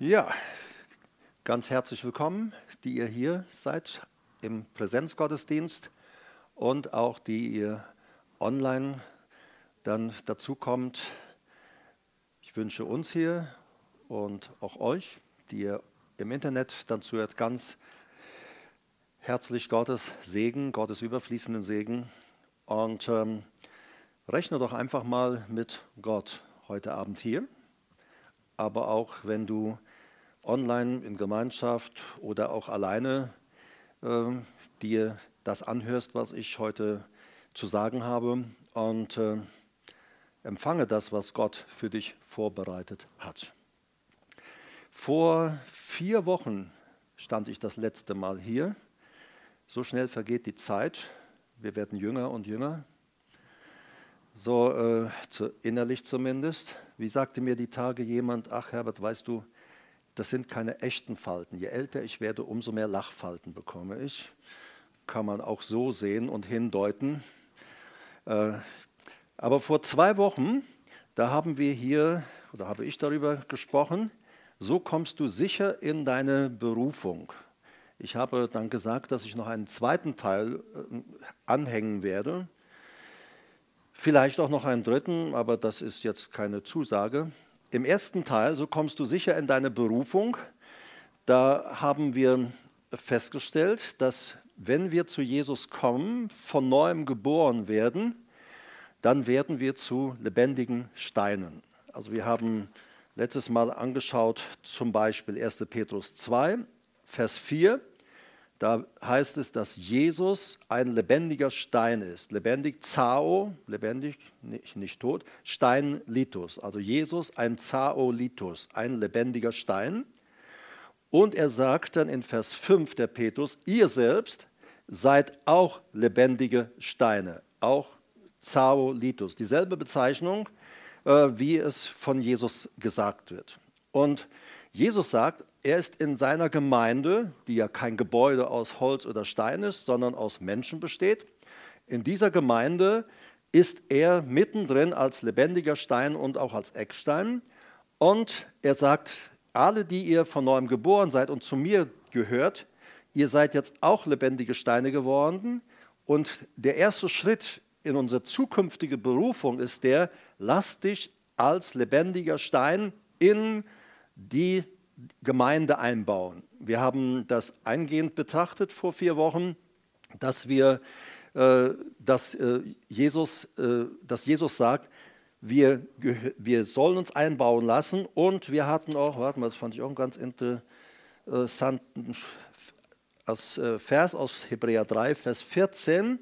Ja, ganz herzlich willkommen, die ihr hier seid im Präsenzgottesdienst und auch die ihr online dann dazu kommt. Ich wünsche uns hier und auch euch, die ihr im Internet dann zuhört, ganz herzlich Gottes Segen, Gottes überfließenden Segen und ähm, rechne doch einfach mal mit Gott heute Abend hier, aber auch wenn du online in Gemeinschaft oder auch alleine äh, dir das anhörst, was ich heute zu sagen habe und äh, empfange das, was Gott für dich vorbereitet hat. Vor vier Wochen stand ich das letzte Mal hier. So schnell vergeht die Zeit. Wir werden jünger und jünger. So äh, zu, innerlich zumindest. Wie sagte mir die Tage jemand, ach Herbert, weißt du, das sind keine echten Falten. Je älter ich werde, umso mehr Lachfalten bekomme ich. Kann man auch so sehen und hindeuten. Äh, aber vor zwei Wochen, da haben wir hier, oder habe ich darüber gesprochen, so kommst du sicher in deine Berufung. Ich habe dann gesagt, dass ich noch einen zweiten Teil äh, anhängen werde. Vielleicht auch noch einen dritten, aber das ist jetzt keine Zusage. Im ersten Teil, so kommst du sicher in deine Berufung, da haben wir festgestellt, dass wenn wir zu Jesus kommen, von neuem geboren werden, dann werden wir zu lebendigen Steinen. Also wir haben letztes Mal angeschaut zum Beispiel 1. Petrus 2, Vers 4. Da heißt es, dass Jesus ein lebendiger Stein ist. Lebendig, Zao, lebendig, nicht, nicht tot, Stein, Litus. Also Jesus ein Zao-Litus, ein lebendiger Stein. Und er sagt dann in Vers 5 der Petrus, ihr selbst seid auch lebendige Steine, auch Zao-Litus. Dieselbe Bezeichnung, äh, wie es von Jesus gesagt wird. Und Jesus sagt, er ist in seiner Gemeinde, die ja kein Gebäude aus Holz oder Stein ist, sondern aus Menschen besteht. In dieser Gemeinde ist er mittendrin als lebendiger Stein und auch als Eckstein. Und er sagt, alle, die ihr von neuem geboren seid und zu mir gehört, ihr seid jetzt auch lebendige Steine geworden. Und der erste Schritt in unsere zukünftige Berufung ist der, lass dich als lebendiger Stein in die Gemeinde einbauen. Wir haben das eingehend betrachtet vor vier Wochen, dass wir, äh, dass, äh, Jesus, äh, dass Jesus sagt, wir, wir sollen uns einbauen lassen und wir hatten auch, warte mal, das fand ich auch einen ganz interessanten Vers aus Hebräer 3, Vers 14.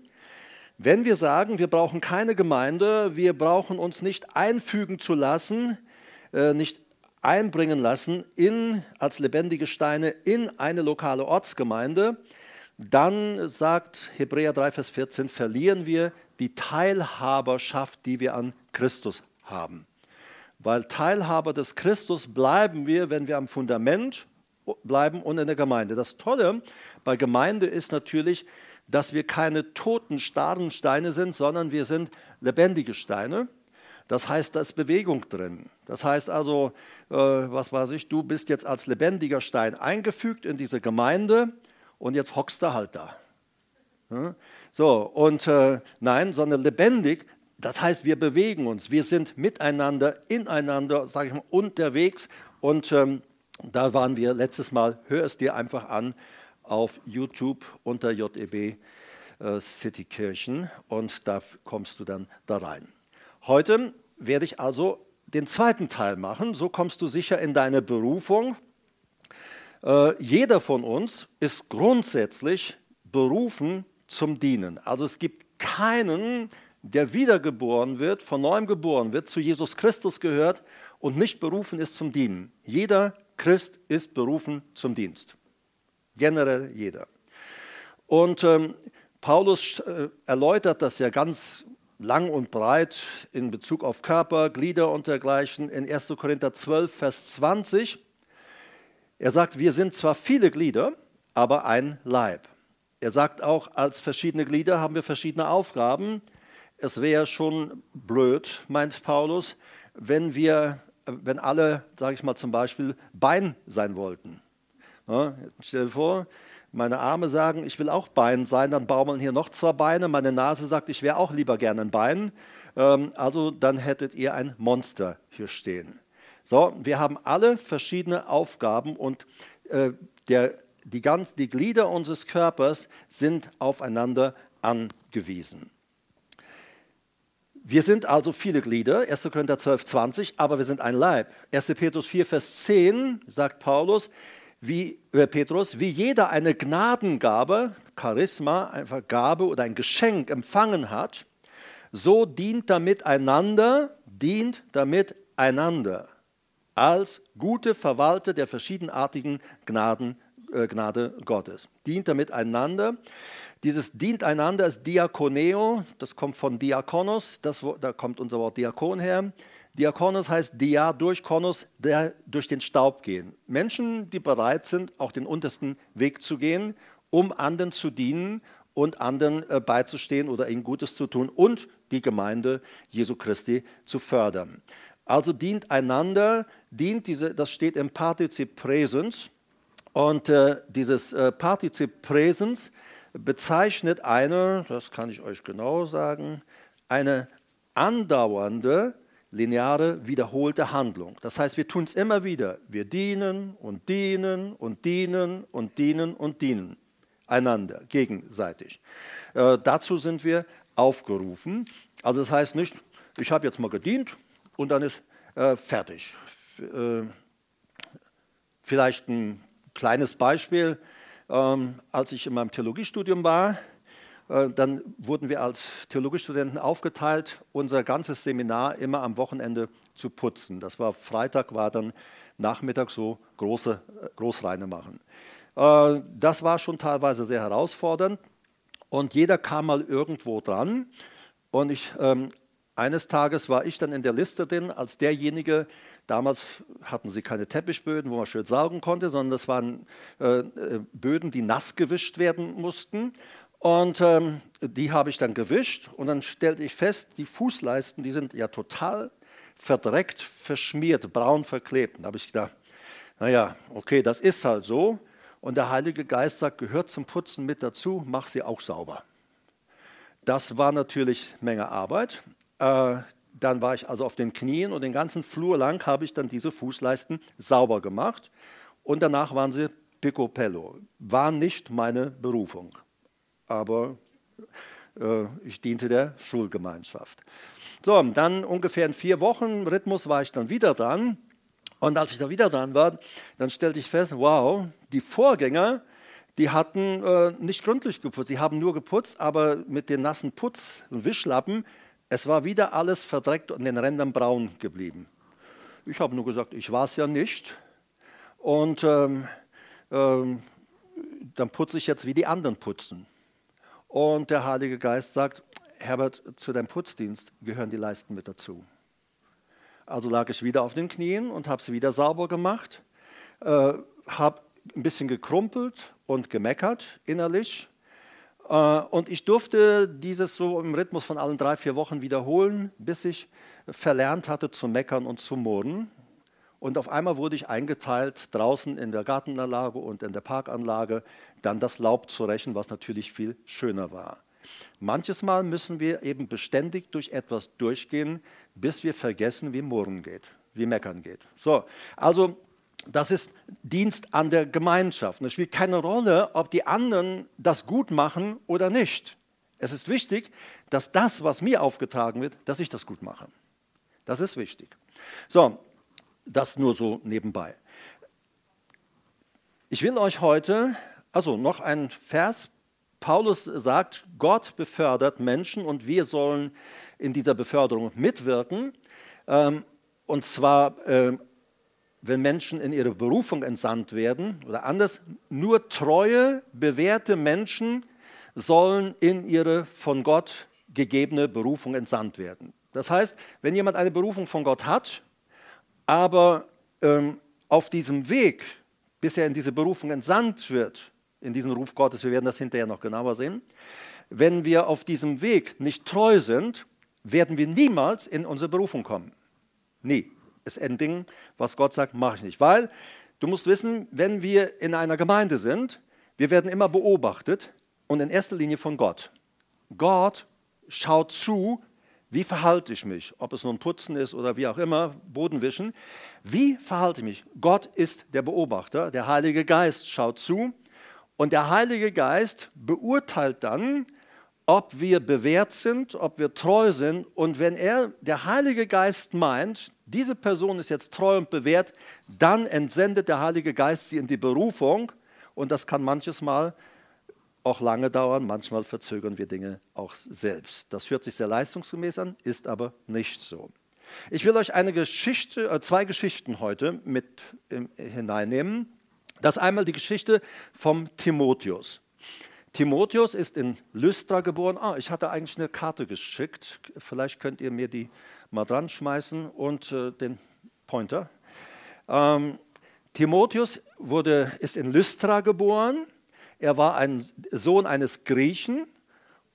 Wenn wir sagen, wir brauchen keine Gemeinde, wir brauchen uns nicht einfügen zu lassen, nicht einbringen lassen in, als lebendige Steine in eine lokale Ortsgemeinde, dann sagt Hebräer 3, Vers 14, verlieren wir die Teilhaberschaft, die wir an Christus haben. Weil Teilhaber des Christus bleiben wir, wenn wir am Fundament bleiben und in der Gemeinde. Das Tolle bei Gemeinde ist natürlich, dass wir keine toten, starren Steine sind, sondern wir sind lebendige Steine. Das heißt, da ist Bewegung drin. Das heißt also, äh, was weiß ich, du bist jetzt als lebendiger Stein eingefügt in diese Gemeinde und jetzt hockst du halt da. Ja? So, und äh, nein, sondern lebendig, das heißt, wir bewegen uns, wir sind miteinander, ineinander, sage ich mal, unterwegs. Und ähm, da waren wir letztes Mal, hör es dir einfach an auf YouTube unter JEB äh, Citykirchen und da kommst du dann da rein. Heute werde ich also den zweiten Teil machen. So kommst du sicher in deine Berufung. Äh, jeder von uns ist grundsätzlich berufen zum Dienen. Also es gibt keinen, der wiedergeboren wird, von neuem geboren wird, zu Jesus Christus gehört und nicht berufen ist zum Dienen. Jeder Christ ist berufen zum Dienst. Generell jeder. Und ähm, Paulus äh, erläutert das ja ganz lang und breit in Bezug auf Körper, Glieder und dergleichen in 1. Korinther 12, Vers 20. Er sagt, wir sind zwar viele Glieder, aber ein Leib. Er sagt auch, als verschiedene Glieder haben wir verschiedene Aufgaben. Es wäre schon blöd, meint Paulus, wenn wir wenn alle, sage ich mal zum Beispiel, Bein sein wollten. Ja, stell dir vor, meine Arme sagen, ich will auch Bein sein, dann baumeln hier noch zwei Beine. Meine Nase sagt, ich wäre auch lieber gerne ein Bein. Ähm, also dann hättet ihr ein Monster hier stehen. So, wir haben alle verschiedene Aufgaben und äh, der, die, ganz, die Glieder unseres Körpers sind aufeinander angewiesen. Wir sind also viele Glieder, 1. Korinther 12, 20, aber wir sind ein Leib. 1. Petrus 4, Vers 10 sagt Paulus, wie äh Petrus, wie jeder eine Gnadengabe, Charisma, einfach Gabe oder ein Geschenk empfangen hat, so dient damit einander, dient damit einander als gute Verwalter der verschiedenartigen Gnaden, äh, Gnade Gottes. Dient damit einander. Dieses dient einander ist Diakoneo, das kommt von Diakonos, das, da kommt unser Wort Diakon her. Diakonos heißt Dia durch Konos, der durch den Staub gehen. Menschen, die bereit sind, auch den untersten Weg zu gehen, um anderen zu dienen und anderen äh, beizustehen oder ihnen Gutes zu tun und die Gemeinde Jesu Christi zu fördern. Also dient einander, dient diese, das steht im Partizip Präsens. Und äh, dieses äh, Partizip Präsens bezeichnet eine, das kann ich euch genau sagen, eine andauernde, lineare, wiederholte Handlung. Das heißt, wir tun es immer wieder. Wir dienen und dienen und dienen und dienen und dienen einander, gegenseitig. Äh, dazu sind wir aufgerufen. Also das heißt nicht, ich habe jetzt mal gedient und dann ist äh, fertig. Äh, vielleicht ein kleines Beispiel. Ähm, als ich in meinem Theologiestudium war, dann wurden wir als Theologiestudenten aufgeteilt, unser ganzes Seminar immer am Wochenende zu putzen. Das war Freitag, war dann Nachmittag so große äh, Großreine machen. Äh, das war schon teilweise sehr herausfordernd und jeder kam mal irgendwo dran. Und ich, ähm, eines Tages war ich dann in der Liste drin als derjenige, damals hatten sie keine Teppichböden, wo man schön saugen konnte, sondern das waren äh, äh, Böden, die nass gewischt werden mussten. Und ähm, die habe ich dann gewischt und dann stellte ich fest, die Fußleisten, die sind ja total verdreckt, verschmiert, braun verklebt. Da habe ich gedacht, naja, okay, das ist halt so. Und der Heilige Geist sagt, gehört zum Putzen mit dazu, mach sie auch sauber. Das war natürlich Menge Arbeit. Äh, dann war ich also auf den Knien und den ganzen Flur lang habe ich dann diese Fußleisten sauber gemacht. Und danach waren sie picopello. War nicht meine Berufung, aber äh, ich diente der Schulgemeinschaft. So, dann ungefähr in vier Wochen Rhythmus war ich dann wieder dran. Und als ich da wieder dran war, dann stellte ich fest, wow, die Vorgänger, die hatten äh, nicht gründlich geputzt. Die haben nur geputzt, aber mit den nassen Putz- und Wischlappen es war wieder alles verdreckt und den Rändern braun geblieben. Ich habe nur gesagt, ich war es ja nicht. Und ähm, ähm, dann putze ich jetzt, wie die anderen putzen. Und der Heilige Geist sagt, Herbert, zu deinem Putzdienst gehören die Leisten mit dazu. Also lag ich wieder auf den Knien und habe sie wieder sauber gemacht, äh, habe ein bisschen gekrumpelt und gemeckert innerlich äh, und ich durfte dieses so im Rhythmus von allen drei, vier Wochen wiederholen, bis ich verlernt hatte zu meckern und zu murren. Und auf einmal wurde ich eingeteilt, draußen in der Gartenanlage und in der Parkanlage, dann das Laub zu rächen, was natürlich viel schöner war. Manches Mal müssen wir eben beständig durch etwas durchgehen, bis wir vergessen, wie Murren geht, wie Meckern geht. So, also das ist Dienst an der Gemeinschaft. Und es spielt keine Rolle, ob die anderen das gut machen oder nicht. Es ist wichtig, dass das, was mir aufgetragen wird, dass ich das gut mache. Das ist wichtig. So, das nur so nebenbei. Ich will euch heute, also noch ein Vers. Paulus sagt, Gott befördert Menschen und wir sollen in dieser Beförderung mitwirken. Ähm, und zwar ähm, wenn Menschen in ihre Berufung entsandt werden, oder anders, nur treue, bewährte Menschen sollen in ihre von Gott gegebene Berufung entsandt werden. Das heißt, wenn jemand eine Berufung von Gott hat, aber ähm, auf diesem Weg, bis er in diese Berufung entsandt wird, in diesen Ruf Gottes, wir werden das hinterher noch genauer sehen, wenn wir auf diesem Weg nicht treu sind, werden wir niemals in unsere Berufung kommen. Nie. ist ein Ding, was Gott sagt, mache ich nicht. Weil du musst wissen, wenn wir in einer Gemeinde sind, wir werden immer beobachtet und in erster Linie von Gott. Gott schaut zu, wie verhalte ich mich, ob es nun Putzen ist oder wie auch immer, Boden wischen. Wie verhalte ich mich? Gott ist der Beobachter, der Heilige Geist schaut zu und der Heilige Geist beurteilt dann, ob wir bewährt sind, ob wir treu sind. Und wenn er, der Heilige Geist meint, diese Person ist jetzt treu und bewährt, dann entsendet der Heilige Geist sie in die Berufung. Und das kann manches Mal auch lange dauern, manchmal verzögern wir Dinge auch selbst. Das hört sich sehr leistungsgemäß an, ist aber nicht so. Ich will euch eine Geschichte, äh, zwei Geschichten heute mit hineinnehmen. Das einmal die Geschichte vom Timotheus. Timotheus ist in Lystra geboren. Ah, ich hatte eigentlich eine Karte geschickt. Vielleicht könnt ihr mir die mal dran schmeißen und äh, den Pointer. Ähm, Timotheus wurde, ist in Lystra geboren er war ein Sohn eines Griechen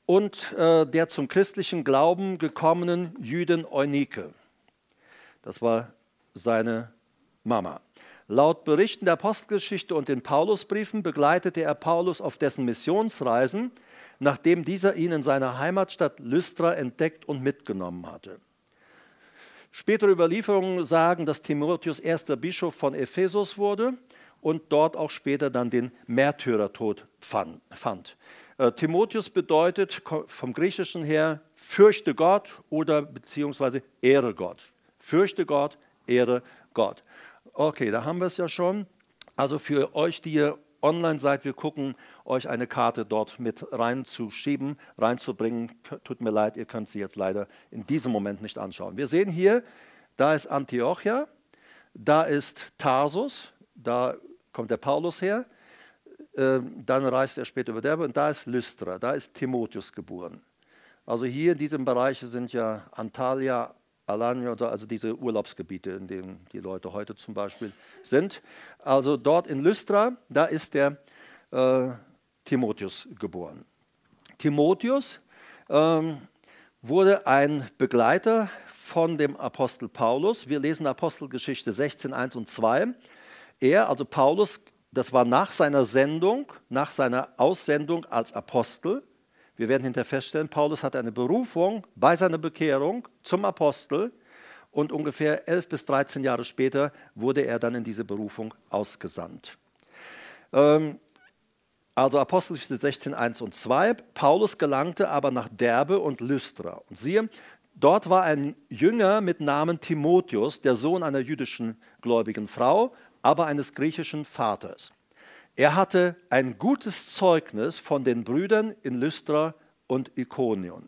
und äh, der zum christlichen Glauben gekommenen Jüdin Eunike. Das war seine Mama. Laut Berichten der Apostelgeschichte und den Paulusbriefen begleitete er Paulus auf dessen Missionsreisen, nachdem dieser ihn in seiner Heimatstadt Lystra entdeckt und mitgenommen hatte. Spätere Überlieferungen sagen, dass Timotheus erster Bischof von Ephesus wurde und dort auch später dann den Märtyrertod fand. Äh, Timotheus bedeutet vom Griechischen her fürchte Gott oder beziehungsweise ehre Gott. Fürchte Gott, ehre Gott. Okay, da haben wir es ja schon. Also für euch, die ihr online seid, wir gucken euch eine Karte dort mit reinzuschieben, reinzubringen. Tut mir leid, ihr könnt sie jetzt leider in diesem Moment nicht anschauen. Wir sehen hier, da ist Antiochia, da ist Tarsus, da kommt der Paulus her, ähm, dann reist er später über Derbe und da ist Lystra, da ist Timotheus geboren. Also hier in diesem Bereich sind ja Antalya, Alanya, also diese Urlaubsgebiete, in denen die Leute heute zum Beispiel sind. Also dort in Lystra, da ist der äh, Timotheus geboren. Timotheus ähm, wurde ein Begleiter von dem Apostel Paulus. Wir lesen Apostelgeschichte 16, 1 und 2. Er, also Paulus, das war nach seiner Sendung, nach seiner Aussendung als Apostel. Wir werden hinterher feststellen, Paulus hatte eine Berufung bei seiner Bekehrung zum Apostel und ungefähr 11 bis 13 Jahre später wurde er dann in diese Berufung ausgesandt. Ähm, also Apostelgeschichte 16, 1 und 2. Paulus gelangte aber nach Derbe und Lystra. Und siehe, dort war ein Jünger mit Namen Timotheus, der Sohn einer jüdischen gläubigen Frau, aber eines griechischen Vaters. Er hatte ein gutes Zeugnis von den Brüdern in Lystra und Ikonion.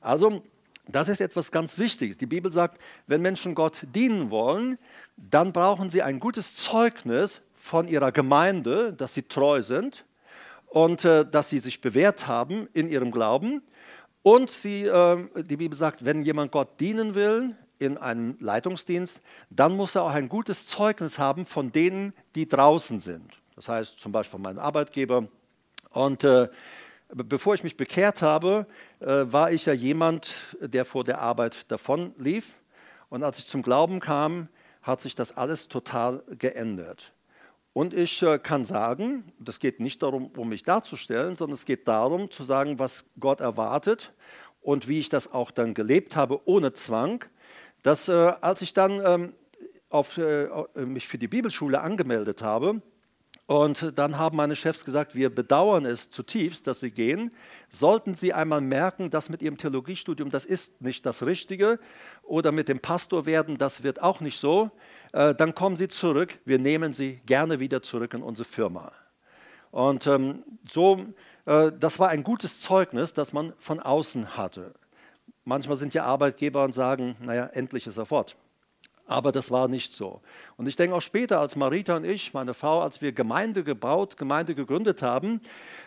Also, das ist etwas ganz Wichtiges. Die Bibel sagt, wenn Menschen Gott dienen wollen, dann brauchen sie ein gutes Zeugnis von ihrer Gemeinde, dass sie treu sind und äh, dass sie sich bewährt haben in ihrem Glauben. Und sie, äh, die Bibel sagt, wenn jemand Gott dienen will, in einem Leitungsdienst, dann muss er auch ein gutes Zeugnis haben von denen, die draußen sind. Das heißt zum Beispiel von meinem Arbeitgeber. Und äh, bevor ich mich bekehrt habe, äh, war ich ja jemand, der vor der Arbeit davon lief. Und als ich zum Glauben kam, hat sich das alles total geändert. Und ich äh, kann sagen, das geht nicht darum, um mich darzustellen, sondern es geht darum zu sagen, was Gott erwartet und wie ich das auch dann gelebt habe ohne Zwang dass äh, als ich dann ähm, auf, äh, mich für die Bibelschule angemeldet habe, und dann haben meine Chefs gesagt, wir bedauern es zutiefst, dass Sie gehen. Sollten Sie einmal merken, dass mit Ihrem Theologiestudium, das ist nicht das Richtige, oder mit dem Pastor werden, das wird auch nicht so, äh, dann kommen Sie zurück. Wir nehmen Sie gerne wieder zurück in unsere Firma. Und ähm, so, äh, das war ein gutes Zeugnis, das man von außen hatte. Manchmal sind ja Arbeitgeber und sagen, naja, endlich ist er fort. Aber das war nicht so. Und ich denke auch später, als Marita und ich, meine Frau, als wir Gemeinde gebaut, Gemeinde gegründet haben,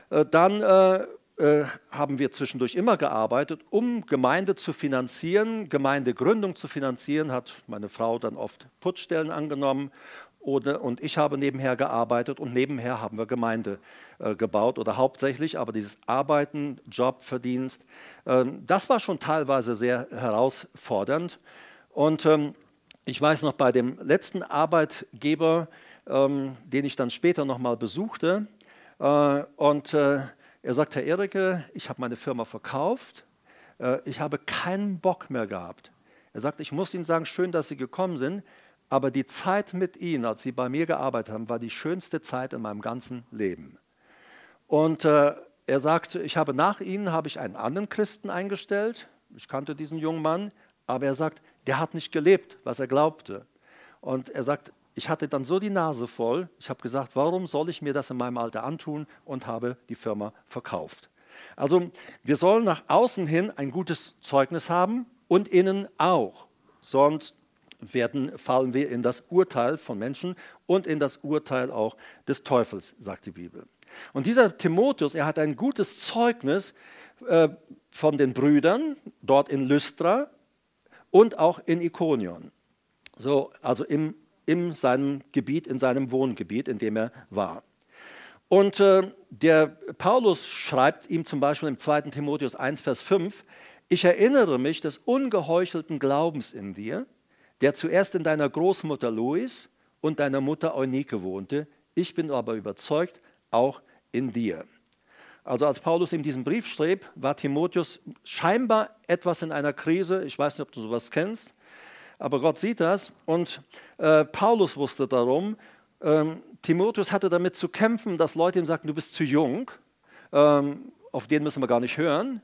äh, dann äh, äh, haben wir zwischendurch immer gearbeitet, um Gemeinde zu finanzieren, Gemeindegründung zu finanzieren, hat meine Frau dann oft Putzstellen angenommen oder, und ich habe nebenher gearbeitet und nebenher haben wir Gemeinde äh, gebaut oder hauptsächlich, aber dieses Arbeiten, Job, Verdienst, äh, das war schon teilweise sehr herausfordernd. Und ähm, ich weiß noch, bei dem letzten Arbeitgeber, ähm, den ich dann später nochmal besuchte, äh, und äh, er sagt, Herr Erike, ich habe meine Firma verkauft, ich habe keinen Bock mehr gehabt. Er sagt, ich muss Ihnen sagen, schön, dass Sie gekommen sind, aber die Zeit mit Ihnen, als Sie bei mir gearbeitet haben, war die schönste Zeit in meinem ganzen Leben. Und äh, er sagt, ich habe nach Ihnen habe ich einen anderen Christen eingestellt. Ich kannte diesen jungen Mann, aber er sagt, der hat nicht gelebt, was er glaubte. Und er sagt, ich hatte dann so die Nase voll, ich habe gesagt, warum soll ich mir das in meinem Alter antun und habe die Firma verkauft. Also wir sollen nach außen hin ein gutes Zeugnis haben und innen auch. Sonst werden, fallen wir in das Urteil von Menschen und in das Urteil auch des Teufels, sagt die Bibel. Und dieser Timotheus, er hat ein gutes Zeugnis äh, von den Brüdern dort in Lystra und auch in Ikonion. So, also im, in seinem Gebiet, in seinem Wohngebiet, in dem er war. Und äh, der Paulus schreibt ihm zum Beispiel im 2. Timotheus 1, Vers 5, ich erinnere mich des ungeheuchelten Glaubens in dir, der zuerst in deiner Großmutter Lois und deiner Mutter Eunike wohnte. Ich bin aber überzeugt, auch in dir. Also als Paulus ihm diesen Brief schrieb, war Timotheus scheinbar etwas in einer Krise. Ich weiß nicht, ob du sowas kennst, aber Gott sieht das. Und äh, Paulus wusste darum. Ähm, Timotheus hatte damit zu kämpfen, dass Leute ihm sagten, du bist zu jung. Ähm, auf den müssen wir gar nicht hören.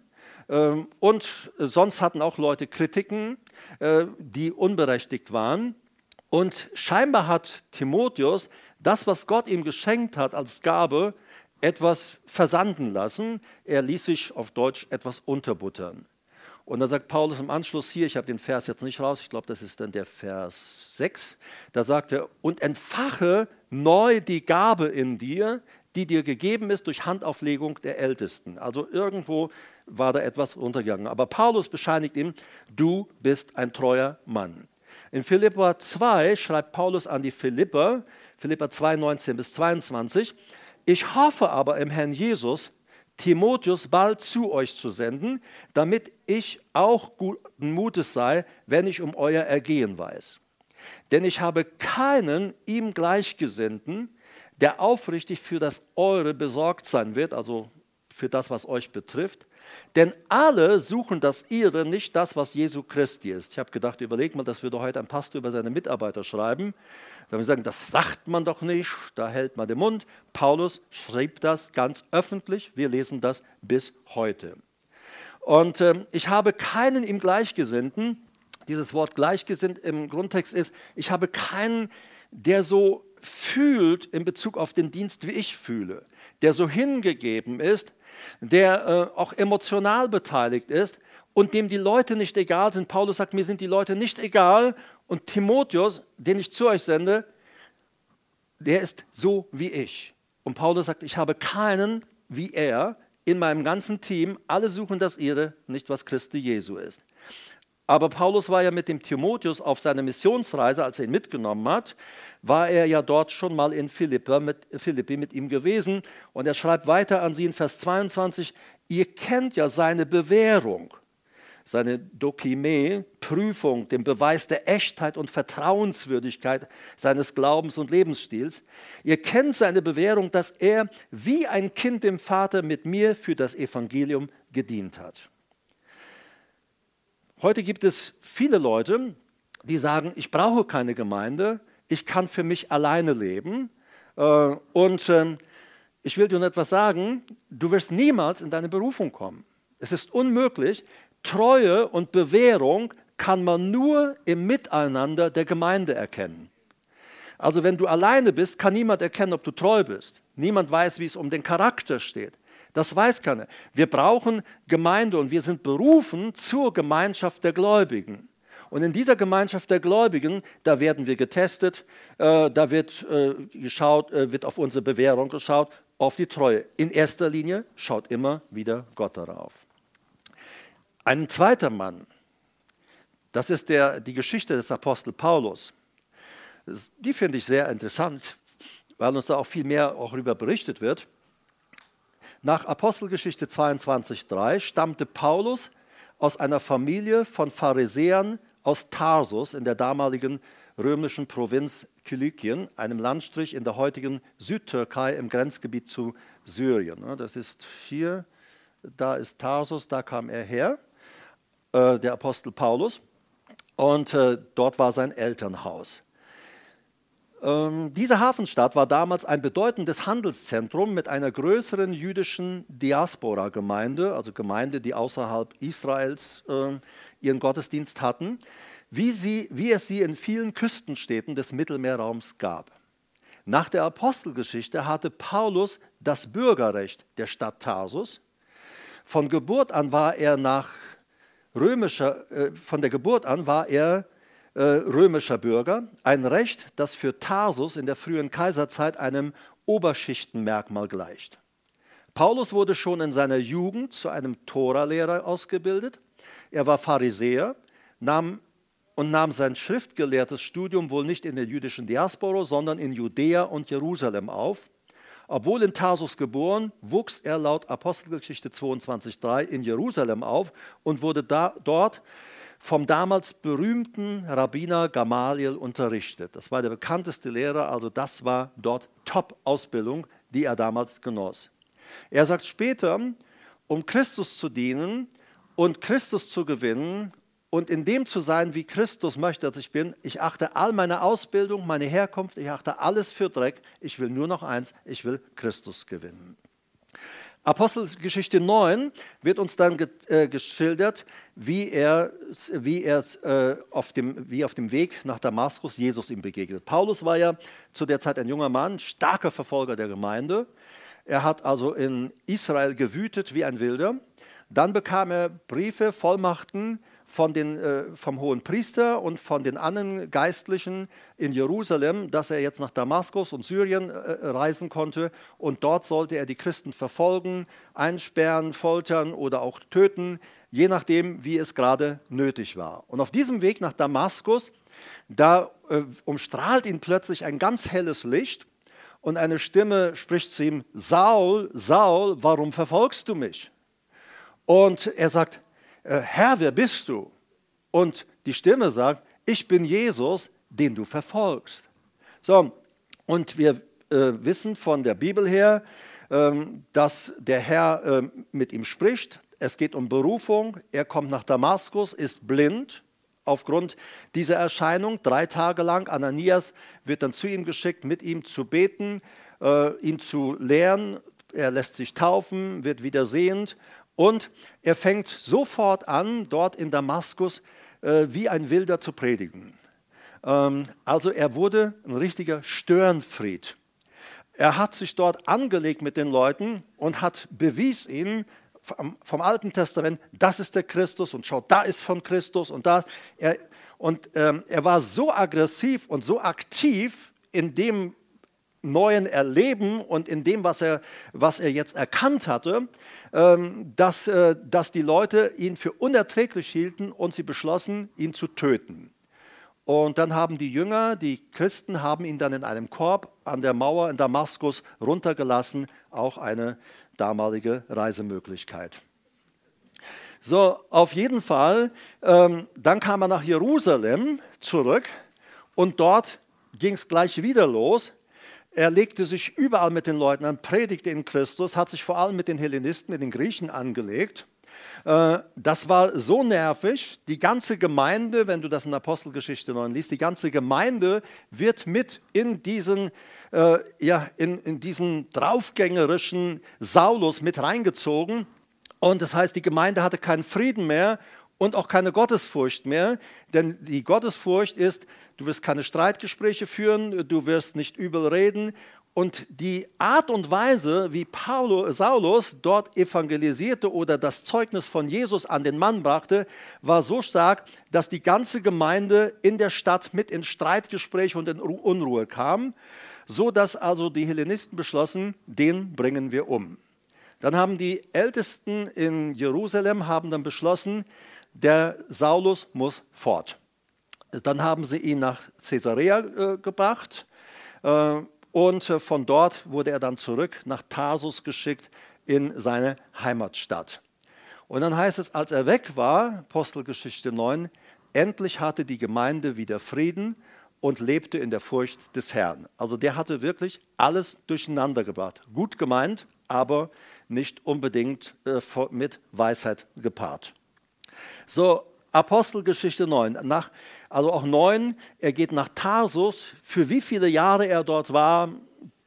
Ähm, und sonst hatten auch Leute Kritiken, äh, die unberechtigt waren. Und scheinbar hat Timotheus das, was Gott ihm geschenkt hat als Gabe, etwas versanden lassen. Er ließ sich auf Deutsch etwas unterbuttern. Und da sagt Paulus im Anschluss hier, ich habe den Vers jetzt nicht raus, ich glaube, das ist dann der Vers 6, da sagt er, und entfache neu die Gabe in dir, die dir gegeben ist durch Handauflegung der Ältesten. Also irgendwo war da etwas untergegangen. Aber Paulus bescheinigt ihm, du bist ein treuer Mann. In Philippa 2 schreibt Paulus an die Philipper, Philippa 2, 19 bis 22, ich hoffe aber im Herrn Jesus, Timotheus bald zu euch zu senden, damit ich auch guten Mutes sei, wenn ich um euer Ergehen weiß. Denn ich habe keinen ihm Gleichgesinnten, der aufrichtig für das Eure besorgt sein wird, also für das, was euch betrifft. Denn alle suchen das ihre, nicht das, was Jesu Christi ist. Ich habe gedacht, überleg mal, das würde heute ein Pastor über seine Mitarbeiter schreiben. Da wir sagen, das sagt man doch nicht, da hält man den Mund. Paulus schrieb das ganz öffentlich, wir lesen das bis heute. Und äh, ich habe keinen im Gleichgesinnten, dieses Wort Gleichgesinnt im Grundtext ist, ich habe keinen, der so fühlt in Bezug auf den Dienst, wie ich fühle, der so hingegeben ist, der äh, auch emotional beteiligt ist und dem die Leute nicht egal sind. Paulus sagt, mir sind die Leute nicht egal. Und Timotheus, den ich zu euch sende, der ist so wie ich. Und Paulus sagt, ich habe keinen wie er in meinem ganzen Team. Alle suchen das ihre, nicht was Christi Jesu ist. Aber Paulus war ja mit dem Timotheus auf seiner Missionsreise, als er ihn mitgenommen hat, war er ja dort schon mal in Philippi mit, Philippi mit ihm gewesen. Und er schreibt weiter an sie in Vers 22, ihr kennt ja seine Bewährung, seine Dokime, Prüfung, den Beweis der Echtheit und Vertrauenswürdigkeit seines Glaubens und Lebensstils. Ihr kennt seine Bewährung, dass er wie ein Kind dem Vater mit mir für das Evangelium gedient hat. Heute gibt es viele Leute, die sagen, ich brauche keine Gemeinde, ich kann für mich alleine leben. Äh, und ähm, ich will dir nur etwas sagen, du wirst niemals in deine Berufung kommen. Es ist unmöglich. Treue und Bewährung kann man nur im Miteinander der Gemeinde erkennen. Also wenn du alleine bist, kann niemand erkennen, ob du treu bist. Niemand weiß, wie es um den Charakter steht. Das weiß keiner. Wir brauchen Gemeinde und wir sind berufen zur Gemeinschaft der Gläubigen. Und in dieser Gemeinschaft der Gläubigen, da werden wir getestet, äh, da wird äh, geschaut, äh, wird auf unsere Bewährung geschaut, auf die Treue. In erster Linie schaut immer wieder Gott darauf. Ein zweiter Mann, das ist der, die Geschichte des Apostel Paulus. Die finde ich sehr interessant, weil uns da auch viel mehr darüber berichtet wird. Nach Apostelgeschichte 22,3 stammte Paulus aus einer Familie von Pharisäern aus Tarsus in der damaligen römischen Provinz Kilikien, einem Landstrich in der heutigen Südtürkei im Grenzgebiet zu Syrien. Das ist hier, da ist Tarsus, da kam er her, äh, der Apostel Paulus, und äh, dort war sein Elternhaus. Ähm, diese Hafenstadt war damals ein bedeutendes Handelszentrum mit einer größeren jüdischen Diaspora-Gemeinde, also Gemeinde, die außerhalb Israels äh, ihren Gottesdienst hatten, wie, sie, wie es sie in vielen Küstenstädten des Mittelmeerraums gab. Nach der Apostelgeschichte hatte Paulus das Bürgerrecht der Stadt Tarsus. Von Geburt an war er nach römischer, äh, von der Geburt an war er äh, römischer Bürger, ein Recht, das für Tarsus in der frühen Kaiserzeit einem Oberschichtenmerkmal gleicht. Paulus wurde schon in seiner Jugend zu einem Toralehrer ausgebildet. Er war Pharisäer nahm, und nahm sein schriftgelehrtes Studium wohl nicht in der jüdischen Diaspora, sondern in Judäa und Jerusalem auf. Obwohl in Tarsus geboren, wuchs er laut Apostelgeschichte 22.3 in Jerusalem auf und wurde da, dort vom damals berühmten Rabbiner Gamaliel unterrichtet. Das war der bekannteste Lehrer, also das war dort Top-Ausbildung, die er damals genoss. Er sagt später, um Christus zu dienen und Christus zu gewinnen und in dem zu sein, wie Christus möchte, dass ich bin, ich achte all meine Ausbildung, meine Herkunft, ich achte alles für Dreck. Ich will nur noch eins, ich will Christus gewinnen. Apostelgeschichte 9 wird uns dann äh, geschildert, wie er, wie, er äh, auf dem, wie auf dem Weg nach Damaskus Jesus ihm begegnet. Paulus war ja zu der Zeit ein junger Mann, starker Verfolger der Gemeinde. Er hat also in Israel gewütet wie ein Wilder. Dann bekam er Briefe, Vollmachten von den, äh, vom hohen Priester und von den anderen Geistlichen in Jerusalem, dass er jetzt nach Damaskus und Syrien äh, reisen konnte und dort sollte er die Christen verfolgen, einsperren, foltern oder auch töten, je nachdem, wie es gerade nötig war. Und auf diesem Weg nach Damaskus, da äh, umstrahlt ihn plötzlich ein ganz helles Licht und eine Stimme spricht zu ihm, Saul, Saul, warum verfolgst du mich? Und er sagt, äh, Herr, wer bist du? Und die Stimme sagt, ich bin Jesus, den du verfolgst. So, und wir äh, wissen von der Bibel her, ähm, dass der Herr äh, mit ihm spricht. Es geht um Berufung. Er kommt nach Damaskus, ist blind aufgrund dieser Erscheinung. Drei Tage lang, Ananias wird dann zu ihm geschickt, mit ihm zu beten, äh, ihn zu lehren. Er lässt sich taufen, wird wieder sehend und er fängt sofort an, dort in Damaskus äh, wie ein Wilder zu predigen. Ähm, also er wurde ein richtiger Störenfried. Er hat sich dort angelegt mit den Leuten und hat bewies ihnen vom, vom Alten Testament, das ist der Christus und schaut, da ist von Christus und da. Er, und ähm, er war so aggressiv und so aktiv in dem neuen Erleben und in dem, was er, was er jetzt erkannt hatte, ähm, dass, äh, dass die Leute ihn für unerträglich hielten und sie beschlossen, ihn zu töten. Und dann haben die Jünger, die Christen, haben ihn dann in einem Korb an der Mauer in Damaskus runtergelassen, auch eine damalige Reisemöglichkeit. So, auf jeden Fall, ähm, dann kam er nach Jerusalem zurück und dort ging es gleich wieder los. Er legte sich überall mit den Leuten an, predigte in Christus, hat sich vor allem mit den Hellenisten, mit den Griechen angelegt. Äh, das war so nervig. Die ganze Gemeinde, wenn du das in Apostelgeschichte 9 liest, die ganze Gemeinde wird mit in diesen, äh, ja, in, in diesen draufgängerischen Saulus mit reingezogen. Und das heißt, die Gemeinde hatte keinen Frieden mehr und auch keine Gottesfurcht mehr, denn die Gottesfurcht ist, du wirst keine Streitgespräche führen, du wirst nicht übel reden. Und die Art und Weise, wie Paulo, Saulus dort evangelisierte oder das Zeugnis von Jesus an den Mann brachte, war so stark, dass die ganze Gemeinde in der Stadt mit in Streitgespräche und in Unruhe kam, so dass also die Hellenisten beschlossen, den bringen wir um. Dann haben die Ältesten in Jerusalem haben dann beschlossen, der Saulus muss fort. Dann haben sie ihn nach Caesarea äh, gebracht äh, und äh, von dort wurde er dann zurück nach Tarsus geschickt in seine Heimatstadt. Und dann heißt es, als er weg war, Apostelgeschichte 9, endlich hatte die Gemeinde wieder Frieden und lebte in der Furcht des Herrn. Also der hatte wirklich alles durcheinander gebracht. Gut gemeint, aber nicht unbedingt mit Weisheit gepaart. So, Apostelgeschichte 9. Nach, also auch 9, er geht nach Tarsus. Für wie viele Jahre er dort war,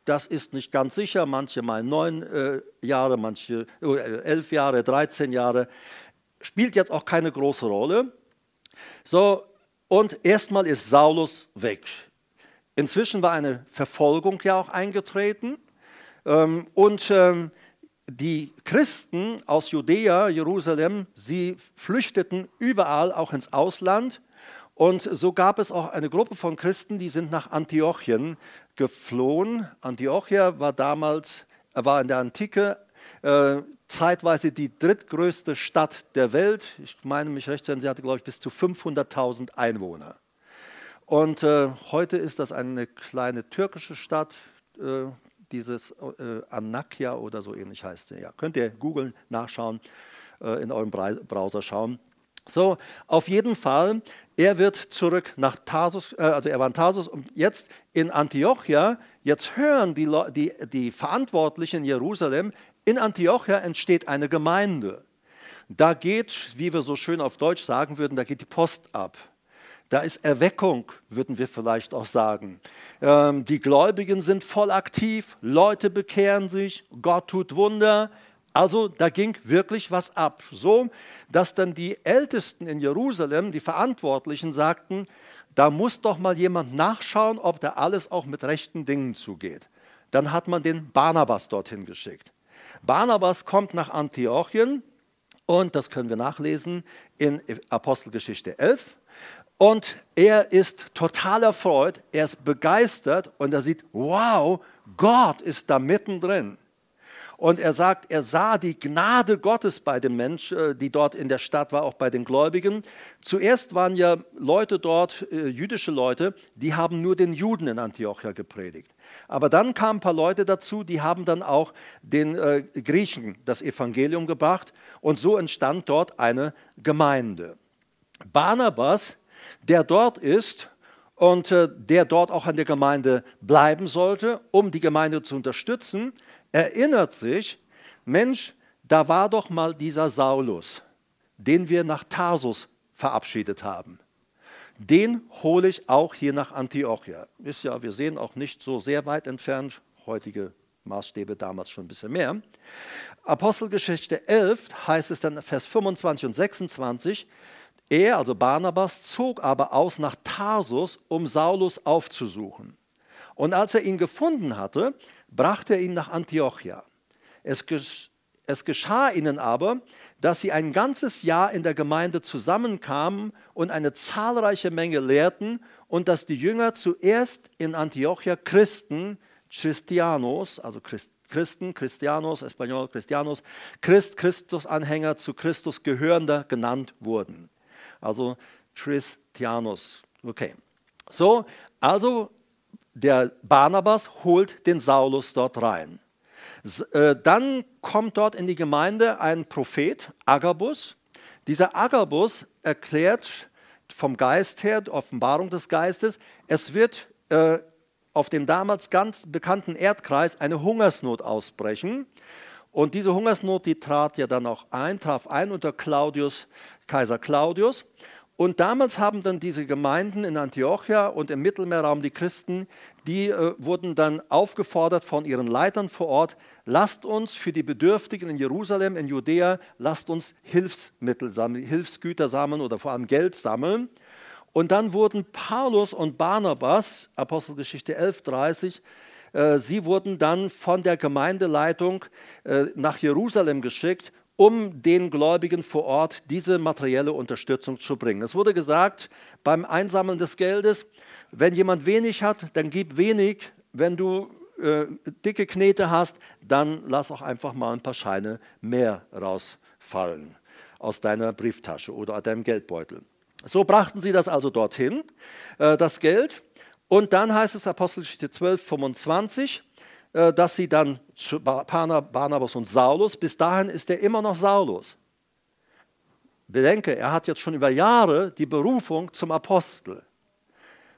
das ist nicht ganz sicher. Manche mal neun äh, Jahre, manche äh, elf Jahre, 13 Jahre. Spielt jetzt auch keine große Rolle. So, und erstmal ist Saulus weg. Inzwischen war eine Verfolgung ja auch eingetreten. Ähm, und ähm, die Christen aus Judäa, Jerusalem, sie flüchteten überall auch ins Ausland. Und so gab es auch eine Gruppe von Christen, die sind nach Antiochien geflohen. Antiochia war damals, war in der Antike äh, zeitweise die drittgrößte Stadt der Welt. Ich meine mich recht, sie hatte, glaube ich, bis zu 500.000 Einwohner. Und äh, heute ist das eine kleine türkische Stadt, äh, dieses äh, Anakya oder so ähnlich heißt. Ja, könnt ihr googeln, nachschauen, äh, in eurem Browser schauen. So, auf jeden Fall, er wird zurück nach Tarsus, äh, also er war in Tarsus und jetzt in Antiochia, jetzt hören die, die, die Verantwortlichen in Jerusalem, in Antiochia entsteht eine Gemeinde. Da geht, wie wir so schön auf Deutsch sagen würden, da geht die Post ab. Da ist Erweckung, würden wir vielleicht auch sagen. Ähm, die Gläubigen sind voll aktiv, Leute bekehren sich, Gott tut Wunder. Also da ging wirklich was ab. So, dass dann die Ältesten in Jerusalem, die Verantwortlichen, sagten, da muss doch mal jemand nachschauen, ob da alles auch mit rechten Dingen zugeht. Dann hat man den Barnabas dorthin geschickt. Barnabas kommt nach Antiochien und das können wir nachlesen in Apostelgeschichte 11. Und er ist total erfreut, er ist begeistert und er sieht, wow, Gott ist da mittendrin. Und er sagt, er sah die Gnade Gottes bei den Menschen, äh, die dort in der Stadt war, auch bei den Gläubigen. Zuerst waren ja Leute dort, äh, jüdische Leute, die haben nur den Juden in Antiochia gepredigt. Aber dann kamen ein paar Leute dazu, die haben dann auch den äh, Griechen das Evangelium gebracht. Und so entstand dort eine Gemeinde. Barnabas, der dort ist und äh, der dort auch an der Gemeinde bleiben sollte, um die Gemeinde zu unterstützen, erinnert sich, Mensch, da war doch mal dieser Saulus, den wir nach Tarsus verabschiedet haben. Den hole ich auch hier nach Antiochia. Ist ja, wir sehen auch nicht so sehr weit entfernt, heutige Maßstäbe damals schon ein bisschen mehr. Apostelgeschichte 11 heißt es dann Vers 25 und 26, er, also Barnabas, zog aber aus nach Tarsus, um Saulus aufzusuchen. Und als er ihn gefunden hatte, brachte er ihn nach Antiochia. Es, es geschah ihnen aber, dass sie ein ganzes Jahr in der Gemeinde zusammenkamen und eine zahlreiche Menge lehrten und dass die Jünger zuerst in Antiochia Christen, Christianos, also Christen, Christianos, Espanol, Christianos, Christ, Christus-Anhänger zu Christus gehörender genannt wurden. Also Christianos. Okay. So, also der Barnabas holt den Saulus dort rein. Äh, dann kommt dort in die Gemeinde ein Prophet, Agabus. Dieser Agabus erklärt vom Geist her, Offenbarung des Geistes, es wird äh, auf den damals ganz bekannten Erdkreis eine Hungersnot ausbrechen. Und diese Hungersnot, die trat ja dann auch ein, traf ein unter Claudius, Kaiser Claudius. Und damals haben dann diese Gemeinden in Antiochia und im Mittelmeerraum, die Christen, die äh, wurden dann aufgefordert von ihren Leitern vor Ort, lasst uns für die Bedürftigen in Jerusalem, in Judäa, lasst uns Hilfsmittel sammeln, Hilfsgüter sammeln oder vor allem Geld sammeln. Und dann wurden Paulus und Barnabas, Apostelgeschichte 11.30, äh, sie wurden dann von der Gemeindeleitung äh, nach Jerusalem geschickt um den Gläubigen vor Ort diese materielle Unterstützung zu bringen. Es wurde gesagt, beim Einsammeln des Geldes, wenn jemand wenig hat, dann gib wenig. Wenn du äh, dicke Knete hast, dann lass auch einfach mal ein paar Scheine mehr rausfallen aus deiner Brieftasche oder deinem Geldbeutel. So brachten sie das also dorthin, äh, das Geld. Und dann heißt es Apostelgeschichte 12, 25, äh, dass sie dann zu Barnabas und Saulus, bis dahin ist er immer noch Saulus. Bedenke, er hat jetzt schon über Jahre die Berufung zum Apostel.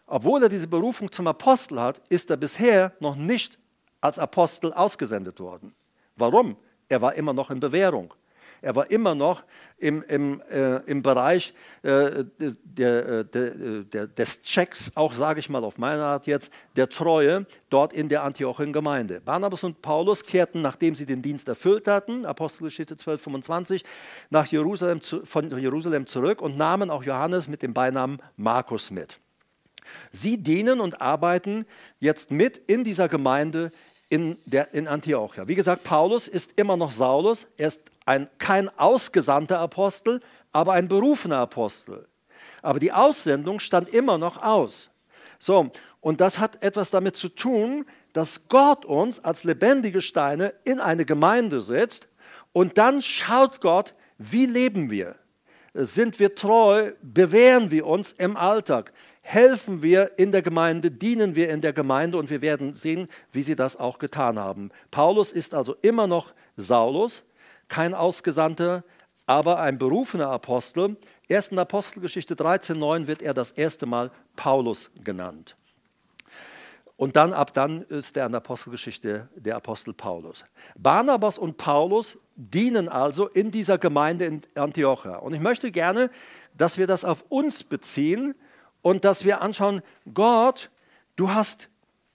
obwohl er diese Berufung zum Apostel hat, ist er bisher noch nicht als Apostel ausgesendet worden. Warum? Er war immer noch in Bewährung. Er war immer noch im, im, äh, im Bereich äh, der, der, der, des Checks, auch sage ich mal auf meine Art jetzt, der Treue dort in der Antiochischen Gemeinde. Barnabas und Paulus kehrten, nachdem sie den Dienst erfüllt hatten, Apostelgeschichte 12, 25, nach Jerusalem, von Jerusalem zurück und nahmen auch Johannes mit dem Beinamen Markus mit. Sie dienen und arbeiten jetzt mit in dieser Gemeinde in, der, in Antiochia. Wie gesagt, Paulus ist immer noch Saulus. Er ist ein, kein ausgesandter Apostel, aber ein berufener Apostel. Aber die Aussendung stand immer noch aus. So, und das hat etwas damit zu tun, dass Gott uns als lebendige Steine in eine Gemeinde setzt und dann schaut Gott, wie leben wir? Sind wir treu? Bewähren wir uns im Alltag? Helfen wir in der Gemeinde, dienen wir in der Gemeinde und wir werden sehen, wie sie das auch getan haben. Paulus ist also immer noch Saulus, kein Ausgesandter, aber ein berufener Apostel. Erst in Apostelgeschichte 13,9 wird er das erste Mal Paulus genannt. Und dann, ab dann ist er in der Apostelgeschichte der Apostel Paulus. Barnabas und Paulus dienen also in dieser Gemeinde in Antiochia. Und ich möchte gerne, dass wir das auf uns beziehen, und dass wir anschauen, Gott, du hast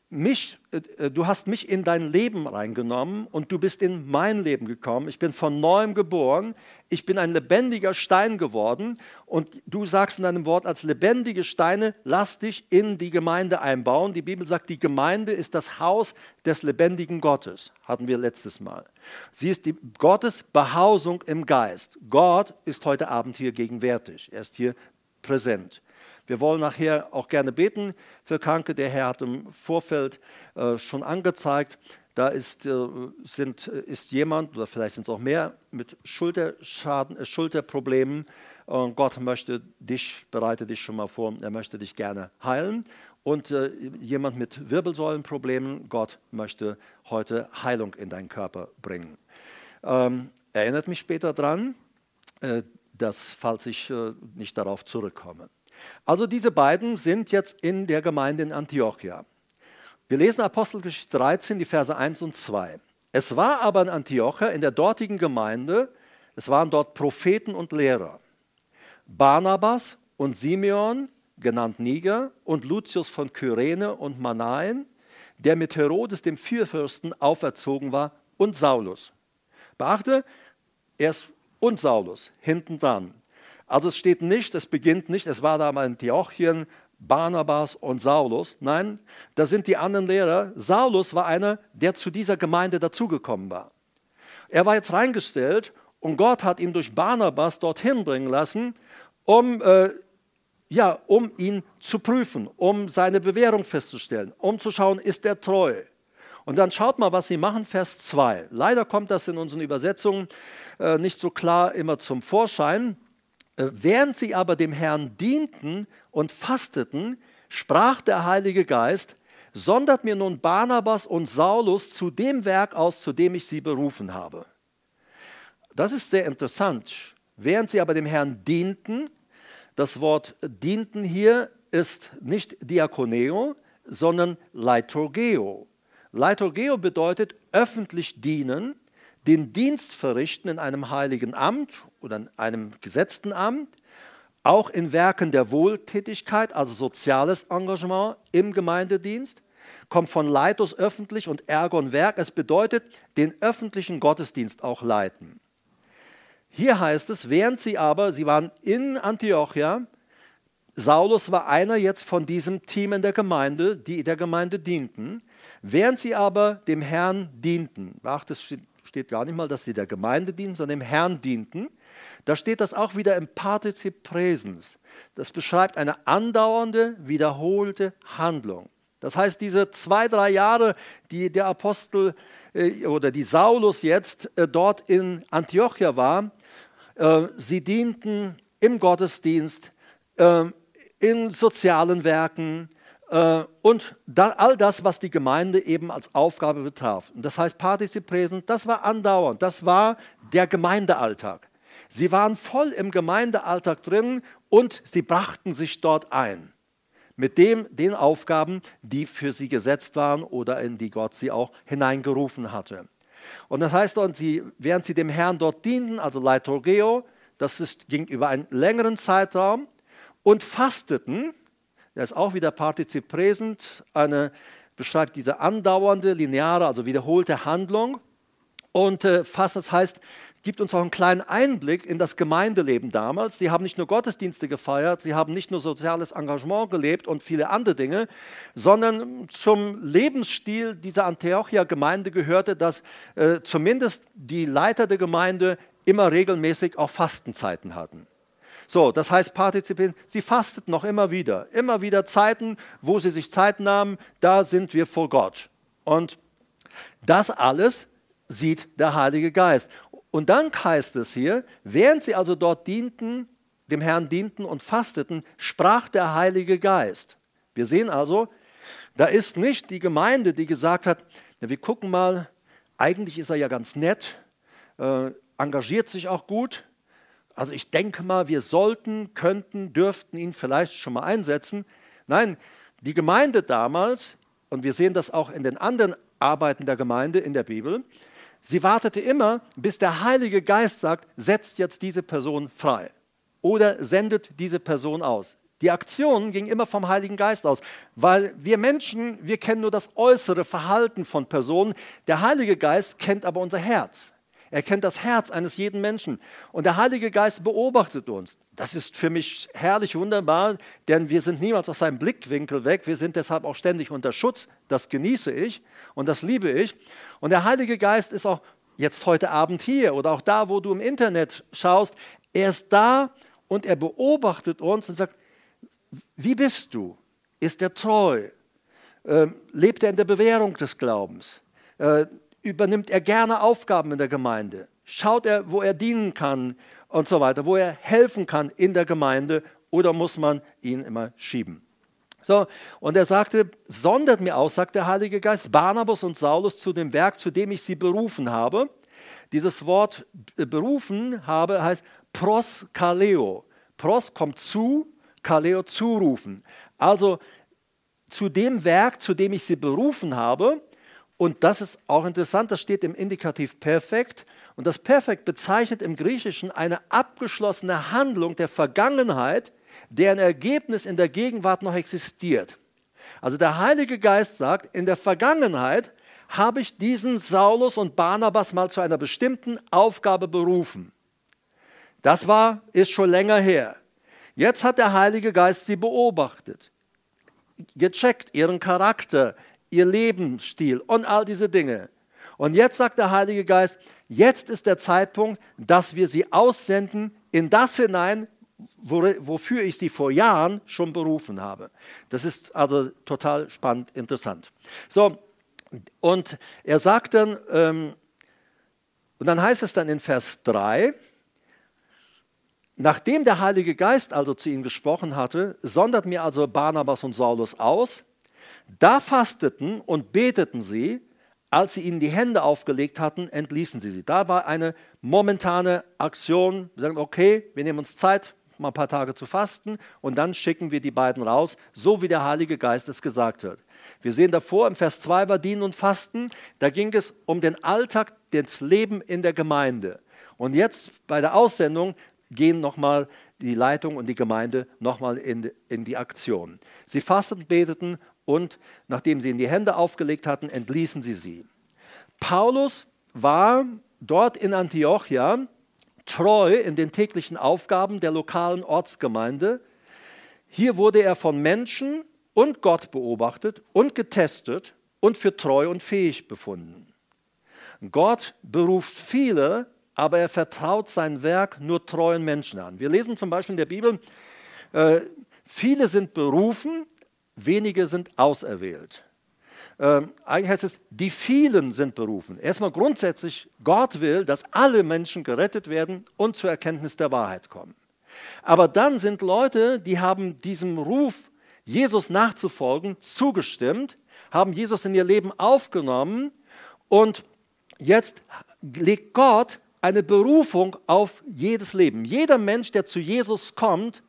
mich, äh, du hast mich in dein Leben reingenommen und du bist in mein Leben gekommen. Ich bin von neuem geboren. Ich bin ein lebendiger Stein geworden. Und du sagst in deinem Wort, als lebendige Steine, lass dich in die Gemeinde einbauen. Die Bibel sagt, die Gemeinde ist das Haus des lebendigen Gottes. Hatten wir letztes Mal. Sie ist die Gottes Behausung im Geist. Gott ist heute Abend hier gegenwärtig. Er ist hier präsent. Wir wollen nachher auch gerne beten für Kranke. Der Herr hat im Vorfeld äh, schon angezeigt, da ist, äh, sind, ist jemand, oder vielleicht sind es auch mehr, mit Schulterschaden, äh, Schulterproblemen. Und Gott möchte dich, bereite dich schon mal vor, er möchte dich gerne heilen. Und äh, jemand mit Wirbelsäulenproblemen, Gott möchte heute Heilung in deinen Körper bringen. Ähm, erinnert mich später dran, äh, dass, falls ich äh, nicht darauf zurückkomme. Also diese beiden sind jetzt in der Gemeinde in Antiochia. Wir lesen Apostelgeschichte 13, die Verse 1 und 2. Es war aber in Antiochia, in der dortigen Gemeinde, es waren dort Propheten und Lehrer. Barnabas und Simeon, genannt Niger, und Lucius von Kyrene und Manaen, der mit Herodes dem Vierfürsten auferzogen war, und Saulus. Beachte, erst und Saulus, hinten dran. Also es steht nicht, es beginnt nicht, es war da mal Antiochien, Barnabas und Saulus. Nein, da sind die anderen Lehrer. Saulus war einer, der zu dieser Gemeinde dazugekommen war. Er war jetzt reingestellt und Gott hat ihn durch Barnabas dorthin bringen lassen, um, äh, ja, um ihn zu prüfen, um seine Bewährung festzustellen, um zu schauen, ist er treu. Und dann schaut mal, was sie machen, Vers 2. Leider kommt das in unseren Übersetzungen äh, nicht so klar immer zum Vorschein. Äh, während sie aber dem Herrn dienten und fasteten, sprach der Heilige Geist, sondert mir nun Barnabas und Saulus zu dem Werk aus, zu dem ich sie berufen habe. Das ist sehr interessant. Während sie aber dem Herrn dienten, das Wort dienten hier ist nicht Diakoneo, sondern Leiturgeo. Leiturgeo bedeutet öffentlich dienen, den Dienst verrichten in einem heiligen Amt oder in einem gesetzten Amt, auch in Werken der Wohltätigkeit, also soziales Engagement im Gemeindedienst, kommt von Leitus öffentlich und Ergon Werk. Es bedeutet, den öffentlichen Gottesdienst auch leiten. Hier heißt es, während sie aber, sie waren in Antiochia, Saulus war einer jetzt von diesem Team in der Gemeinde, die der Gemeinde dienten, während sie aber dem Herrn dienten. Ach, das steht gar nicht mal, dass sie der Gemeinde dienten, sondern dem Herrn dienten. Da steht das auch wieder im Partizip Präsens. Das beschreibt eine andauernde, wiederholte Handlung. Das heißt, diese zwei, drei Jahre, die der Apostel äh, oder die Saulus jetzt äh, dort in Antiochia war, äh, sie dienten im Gottesdienst, in sozialen Werken, und all das, was die Gemeinde eben als Aufgabe betraf. Und das heißt, Partizip Präsens, das war andauernd, das war der Gemeindealltag. Sie waren voll im Gemeindealltag drin und sie brachten sich dort ein. mit dem, den Aufgaben, die für sie gesetzt waren oder in die Gott sie auch hineingerufen hatte. Und das heißt, und sie, während sie dem Herrn dort dienten, also Leitorgeo, das ist, ging über einen längeren Zeitraum, und fasteten, der ist auch wieder Partizip Präsent, eine, beschreibt diese andauernde, lineare, also wiederholte Handlung. Und äh, fast, das heißt, gibt uns auch einen kleinen Einblick in das Gemeindeleben damals. Sie haben nicht nur Gottesdienste gefeiert, sie haben nicht nur soziales Engagement gelebt und viele andere Dinge, sondern zum Lebensstil dieser Antiochia-Gemeinde gehörte, dass äh, zumindest die Leiter der Gemeinde immer regelmäßig auch Fastenzeiten hatten. So, das heißt partizipieren, sie fasteten noch immer wieder. Immer wieder Zeiten, wo sie sich Zeit nahmen, da sind wir vor Gott. Und das alles sieht der Heilige Geist. Und dann heißt es hier, während sie also dort dienten, dem Herrn dienten und fasteten, sprach der Heilige Geist. Wir sehen also, da ist nicht die Gemeinde, die gesagt hat, na, wir gucken mal, eigentlich ist er ja ganz nett, äh, engagiert sich auch gut. Also ich denke mal, wir sollten, könnten, dürften ihn vielleicht schon mal einsetzen. Nein, die Gemeinde damals, und wir sehen das auch in den anderen Arbeiten der Gemeinde in der Bibel, Sie wartete immer, bis der Heilige Geist sagt, setzt jetzt diese Person frei oder sendet diese Person aus. Die Aktion ging immer vom Heiligen Geist aus, weil wir Menschen, wir kennen nur das äußere Verhalten von Personen. Der Heilige Geist kennt aber unser Herz. Er kennt das Herz eines jeden Menschen. Und der Heilige Geist beobachtet uns. Das ist für mich herrlich wunderbar, denn wir sind niemals aus seinem Blickwinkel weg. Wir sind deshalb auch ständig unter Schutz. Das genieße ich und das liebe ich. Und der Heilige Geist ist auch jetzt heute Abend hier oder auch da, wo du im Internet schaust. Er ist da und er beobachtet uns und sagt, wie bist du? Ist er treu? Ähm, lebt er in der Bewährung des Glaubens? Äh, übernimmt er gerne Aufgaben in der Gemeinde? Schaut er, wo er dienen kann und so weiter, wo er helfen kann in der Gemeinde oder muss man ihn immer schieben? So, und er sagte, sondert mir aus, sagt der Heilige Geist, Barnabas und Saulus zu dem Werk, zu dem ich sie berufen habe. Dieses Wort berufen habe heißt pros kaleo. Pros kommt zu, kaleo zurufen. Also zu dem Werk, zu dem ich sie berufen habe. Und das ist auch interessant, das steht im Indikativ perfekt. Und das Perfekt bezeichnet im Griechischen eine abgeschlossene Handlung der Vergangenheit, deren Ergebnis in der Gegenwart noch existiert. Also der Heilige Geist sagt, in der Vergangenheit habe ich diesen Saulus und Barnabas mal zu einer bestimmten Aufgabe berufen. Das war, ist schon länger her. Jetzt hat der Heilige Geist sie beobachtet, gecheckt, ihren Charakter, ihr Lebensstil und all diese Dinge. Und jetzt sagt der Heilige Geist, jetzt ist der Zeitpunkt, dass wir sie aussenden in das hinein, wofür ich sie vor Jahren schon berufen habe. Das ist also total spannend, interessant. So, und er sagt dann, ähm, und dann heißt es dann in Vers 3, nachdem der Heilige Geist also zu ihnen gesprochen hatte, sondert mir also Barnabas und Saulus aus, da fasteten und beteten sie, als sie ihnen die Hände aufgelegt hatten, entließen sie sie. Da war eine momentane Aktion, wir sagen, okay, wir nehmen uns Zeit, mal ein paar Tage zu fasten und dann schicken wir die beiden raus, so wie der Heilige Geist es gesagt hat. Wir sehen davor im Vers 2 war Dienen und Fasten, da ging es um den Alltag, das Leben in der Gemeinde. Und jetzt bei der Aussendung gehen nochmal die Leitung und die Gemeinde nochmal in, in die Aktion. Sie fasteten, beteten und nachdem sie in die Hände aufgelegt hatten, entließen sie sie. Paulus war dort in Antiochia treu in den täglichen Aufgaben der lokalen Ortsgemeinde. Hier wurde er von Menschen und Gott beobachtet und getestet und für treu und fähig befunden. Gott beruft viele, aber er vertraut sein Werk nur treuen Menschen an. Wir lesen zum Beispiel in der Bibel, äh, viele sind berufen, wenige sind auserwählt ähm, eigentlich heißt es, die vielen sind berufen. Erstmal grundsätzlich, Gott will, dass alle Menschen gerettet werden und zur Erkenntnis der Wahrheit kommen. Aber dann sind Leute, die haben diesem Ruf, Jesus nachzufolgen, zugestimmt, haben Jesus in ihr Leben aufgenommen und jetzt legt Gott eine Berufung auf jedes Leben. Jeder Mensch, der zu Jesus kommt,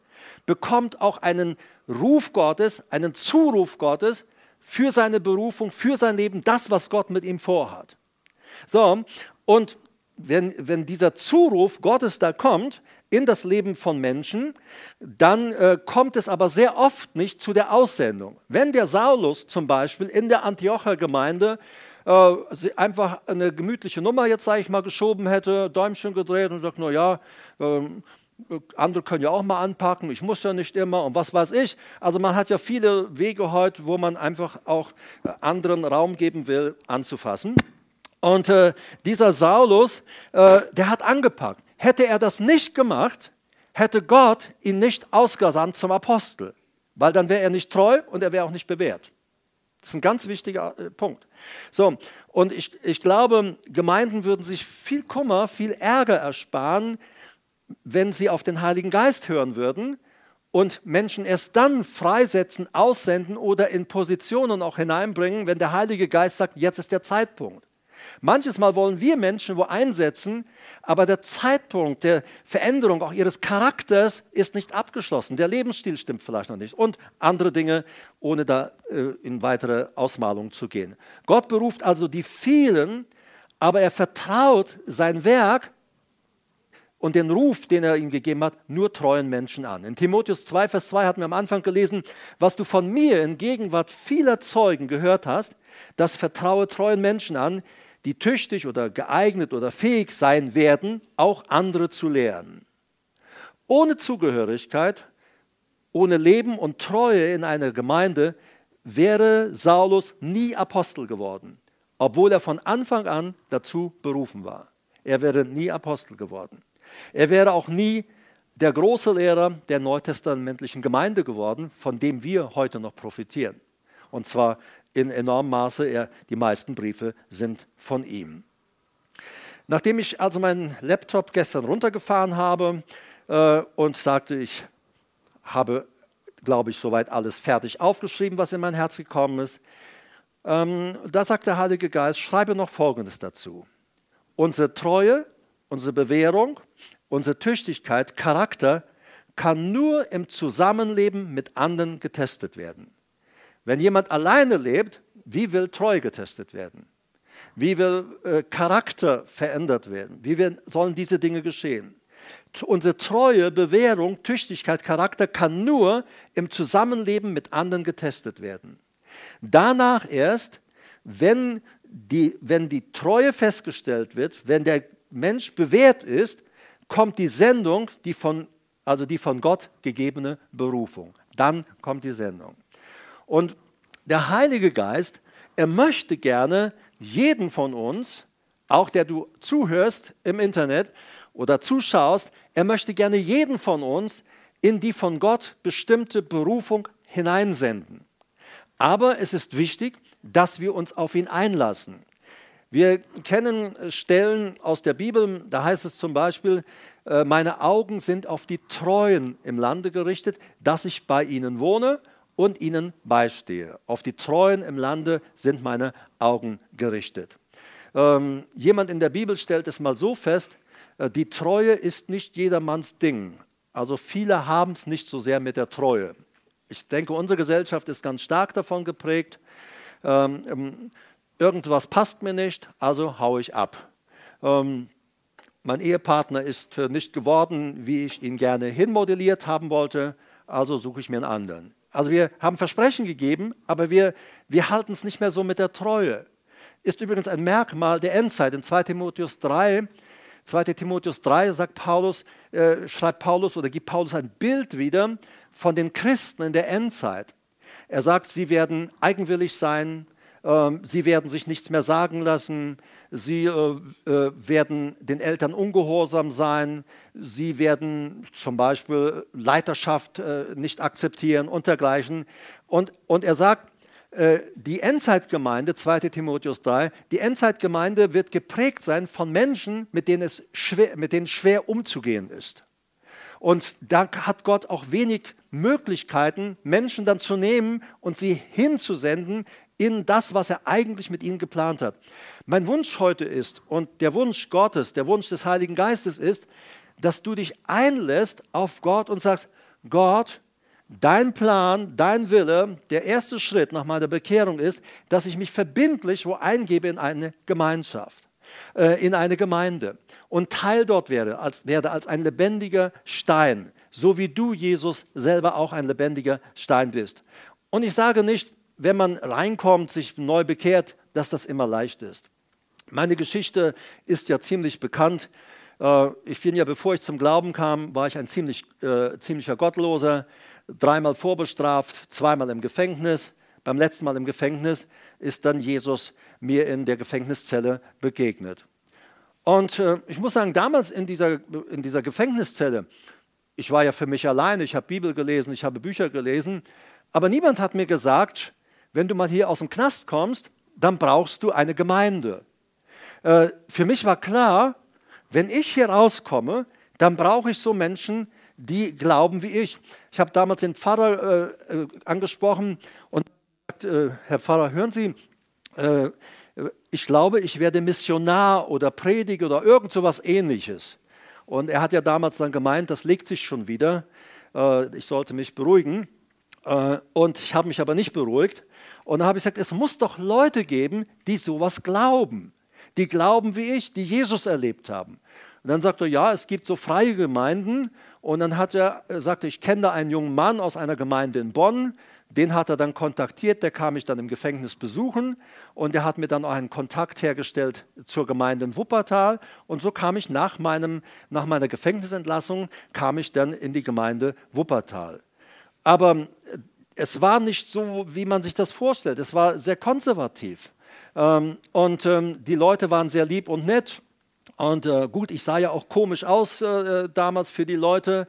bekommt auch einen Ruf Gottes, einen Zuruf Gottes für seine Berufung, für sein Leben, das, was Gott mit ihm vorhat. So, und wenn, wenn dieser Zuruf Gottes da kommt in das Leben von Menschen, dann äh, kommt es aber sehr oft nicht zu der Aussendung. Wenn der Saulus zum Beispiel in der Antiocher Gemeinde äh, einfach eine gemütliche Nummer jetzt, sage ich mal, geschoben hätte, Däumchen gedreht und sagt, naja, äh, andere können ja auch mal anpacken, ich muss ja nicht immer und was weiß ich. Also man hat ja viele Wege heute, wo man einfach auch anderen Raum geben will, anzufassen. Und äh, dieser Saulus, äh, der hat angepackt. Hätte er das nicht gemacht, hätte Gott ihn nicht ausgesandt zum Apostel, weil dann wäre er nicht treu und er wäre auch nicht bewährt. Das ist ein ganz wichtiger äh, Punkt. So, und ich, ich glaube, Gemeinden würden sich viel Kummer, viel Ärger ersparen, wenn sie auf den Heiligen Geist hören würden und Menschen erst dann freisetzen, aussenden oder in Positionen auch hineinbringen, wenn der Heilige Geist sagt, jetzt ist der Zeitpunkt. Manches Mal wollen wir Menschen wo einsetzen, aber der Zeitpunkt der Veränderung auch ihres Charakters ist nicht abgeschlossen. Der Lebensstil stimmt vielleicht noch nicht und andere Dinge, ohne da äh, in weitere Ausmalung zu gehen. Gott beruft also die vielen, aber er vertraut sein Werk und den Ruf, den er ihm gegeben hat, nur treuen Menschen an. In Timotheus 2, Vers 2 hatten wir am Anfang gelesen, was du von mir in Gegenwart vieler Zeugen gehört hast, das vertraue treuen Menschen an, die tüchtig oder geeignet oder fähig sein werden, auch andere zu lehren. Ohne Zugehörigkeit, ohne Leben und Treue in einer Gemeinde wäre Saulus nie Apostel geworden, obwohl er von Anfang an dazu berufen war. Er wäre nie Apostel geworden. Er wäre auch nie der große Lehrer der neutestamentlichen Gemeinde geworden, von dem wir heute noch profitieren. Und zwar in enormem Maße. Er, die meisten Briefe sind von ihm. Nachdem ich also meinen Laptop gestern runtergefahren habe äh, und sagte, ich habe, glaube ich, soweit alles fertig aufgeschrieben, was in mein Herz gekommen ist, ähm, da sagt der Heilige Geist, schreibe noch Folgendes dazu. Unsere Treue, unsere Bewährung, unsere Tüchtigkeit, Charakter kann nur im Zusammenleben mit anderen getestet werden. Wenn jemand alleine lebt, wie will Treu getestet werden? Wie will äh, Charakter verändert werden? Wie will, sollen diese Dinge geschehen? Unsere Treue, Bewährung, Tüchtigkeit, Charakter kann nur im Zusammenleben mit anderen getestet werden. Danach erst, wenn die, wenn die Treue festgestellt wird, wenn der Mensch bewährt ist, kommt die Sendung, die von, also die von Gott gegebene Berufung. Dann kommt die Sendung. Und der Heilige Geist, er möchte gerne jeden von uns, auch der du zuhörst im Internet oder zuschaust, er möchte gerne jeden von uns in die von Gott bestimmte Berufung hineinsenden. Aber es ist wichtig, dass wir uns auf ihn einlassen. Wir kennen Stellen aus der Bibel, da heißt es zum Beispiel, äh, meine Augen sind auf die Treuen im Lande gerichtet, dass ich bei ihnen wohne und ihnen beistehe. Auf die Treuen im Lande sind meine Augen gerichtet. Ähm, jemand in der Bibel stellt es mal so fest, äh, die Treue ist nicht jedermanns Ding. Also viele haben es nicht so sehr mit der Treue. Ich denke, unsere Gesellschaft ist ganz stark davon geprägt. Ähm, ähm irgendwas passt mir nicht, also haue ich ab. Ähm, mein Ehepartner ist äh, nicht geworden, wie ich ihn gerne hinmodelliert haben wollte, also suche ich mir einen anderen. Also wir haben Versprechen gegeben, aber wir, wir halten es nicht mehr so mit der Treue. Ist übrigens ein Merkmal der Endzeit. In 2 Timotheus 3, 2 Timotheus 3 sagt Paulus, äh, schreibt Paulus oder gibt Paulus ein Bild wieder von den Christen in der Endzeit. Er sagt, sie werden eigenwillig sein, sie werden sich nichts mehr sagen lassen, sie äh, äh, werden den Eltern ungehorsam sein, sie werden zum Beispiel Leiterschaft äh, nicht akzeptieren und dergleichen. Und, und er sagt, die Endzeitgemeinde, 2 Timotheus 3, die Endzeitgemeinde wird geprägt sein von Menschen, mit denen es schwer, mit denen schwer umzugehen ist. Und da hat Gott auch wenig Möglichkeiten, Menschen dann zu nehmen und sie hinzusenden in das, was er eigentlich mit ihnen geplant hat. Mein Wunsch heute ist und der Wunsch Gottes, der Wunsch des Heiligen Geistes ist, dass du dich einlässt auf Gott und sagst, Gott, dein Plan, dein Wille, der erste Schritt nach meiner Bekehrung ist, dass ich mich verbindlich wo eingebe in eine Gemeinschaft, äh, in eine Gemeinde und Teil dort werde als, werde als ein lebendiger Stein, so wie du, Jesus, selber auch ein lebendiger Stein bist. Und ich sage nicht, wenn man reinkommt, sich neu bekehrt, dass das immer leicht ist. Meine Geschichte ist ja ziemlich bekannt. Äh, ich bin ja, bevor ich zum Glauben kam, war ich ein ziemlich, äh, ziemlicher Gottloser, dreimal vorbestraft, zweimal im Gefängnis. Beim letzten Mal im Gefängnis ist dann Jesus mir in der Gefängniszelle begegnet. Und äh, ich muss sagen, damals in dieser, in dieser Gefängniszelle, ich war ja für mich alleine, ich habe Bibel gelesen, ich habe Bücher gelesen, aber niemand hat mir gesagt, wenn du mal hier aus dem Knast kommst, dann brauchst du eine Gemeinde. Äh, für mich war klar, wenn ich hier rauskomme, dann brauche ich so Menschen, die glauben wie ich. Ich habe damals den Pfarrer äh, äh angesprochen und gesagt, Herr Pfarrer, hören Sie, ich glaube, ich werde Missionar oder Prediger oder irgend so was ähnliches. Und er hat ja damals dann gemeint, das legt sich schon wieder, ich sollte mich beruhigen. und ich habe mich aber nicht beruhigt. Und dann habe ich gesagt, es muss doch Leute geben, die sowas glauben die glauben wie ich, die Jesus erlebt haben. Und dann sagt er, ja, es gibt so freie Gemeinden. Und dann hat er, sagte, ich kenne da einen jungen Mann aus einer Gemeinde in Bonn. Den hat er dann kontaktiert, der kam mich dann im Gefängnis besuchen und der hat mir dann auch einen Kontakt hergestellt zur Gemeinde in Wuppertal. Und so kam ich nach, meinem, nach meiner Gefängnisentlassung, kam ich dann in die Gemeinde Wuppertal. Aber es war nicht so, wie man sich das vorstellt. Es war sehr konservativ. Ähm, und ähm, die Leute waren sehr lieb und nett. Und äh, gut, ich sah ja auch komisch aus äh, äh, damals für die Leute.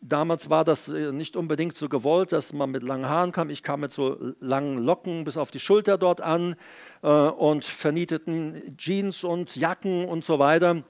damals war das nicht unbedingt so gewollt, dass man mit langen Haaren kam. Ich kam mit so langen Locken bis auf die Schulter dort an und vernieteten Jeans und Jacken und so weiter.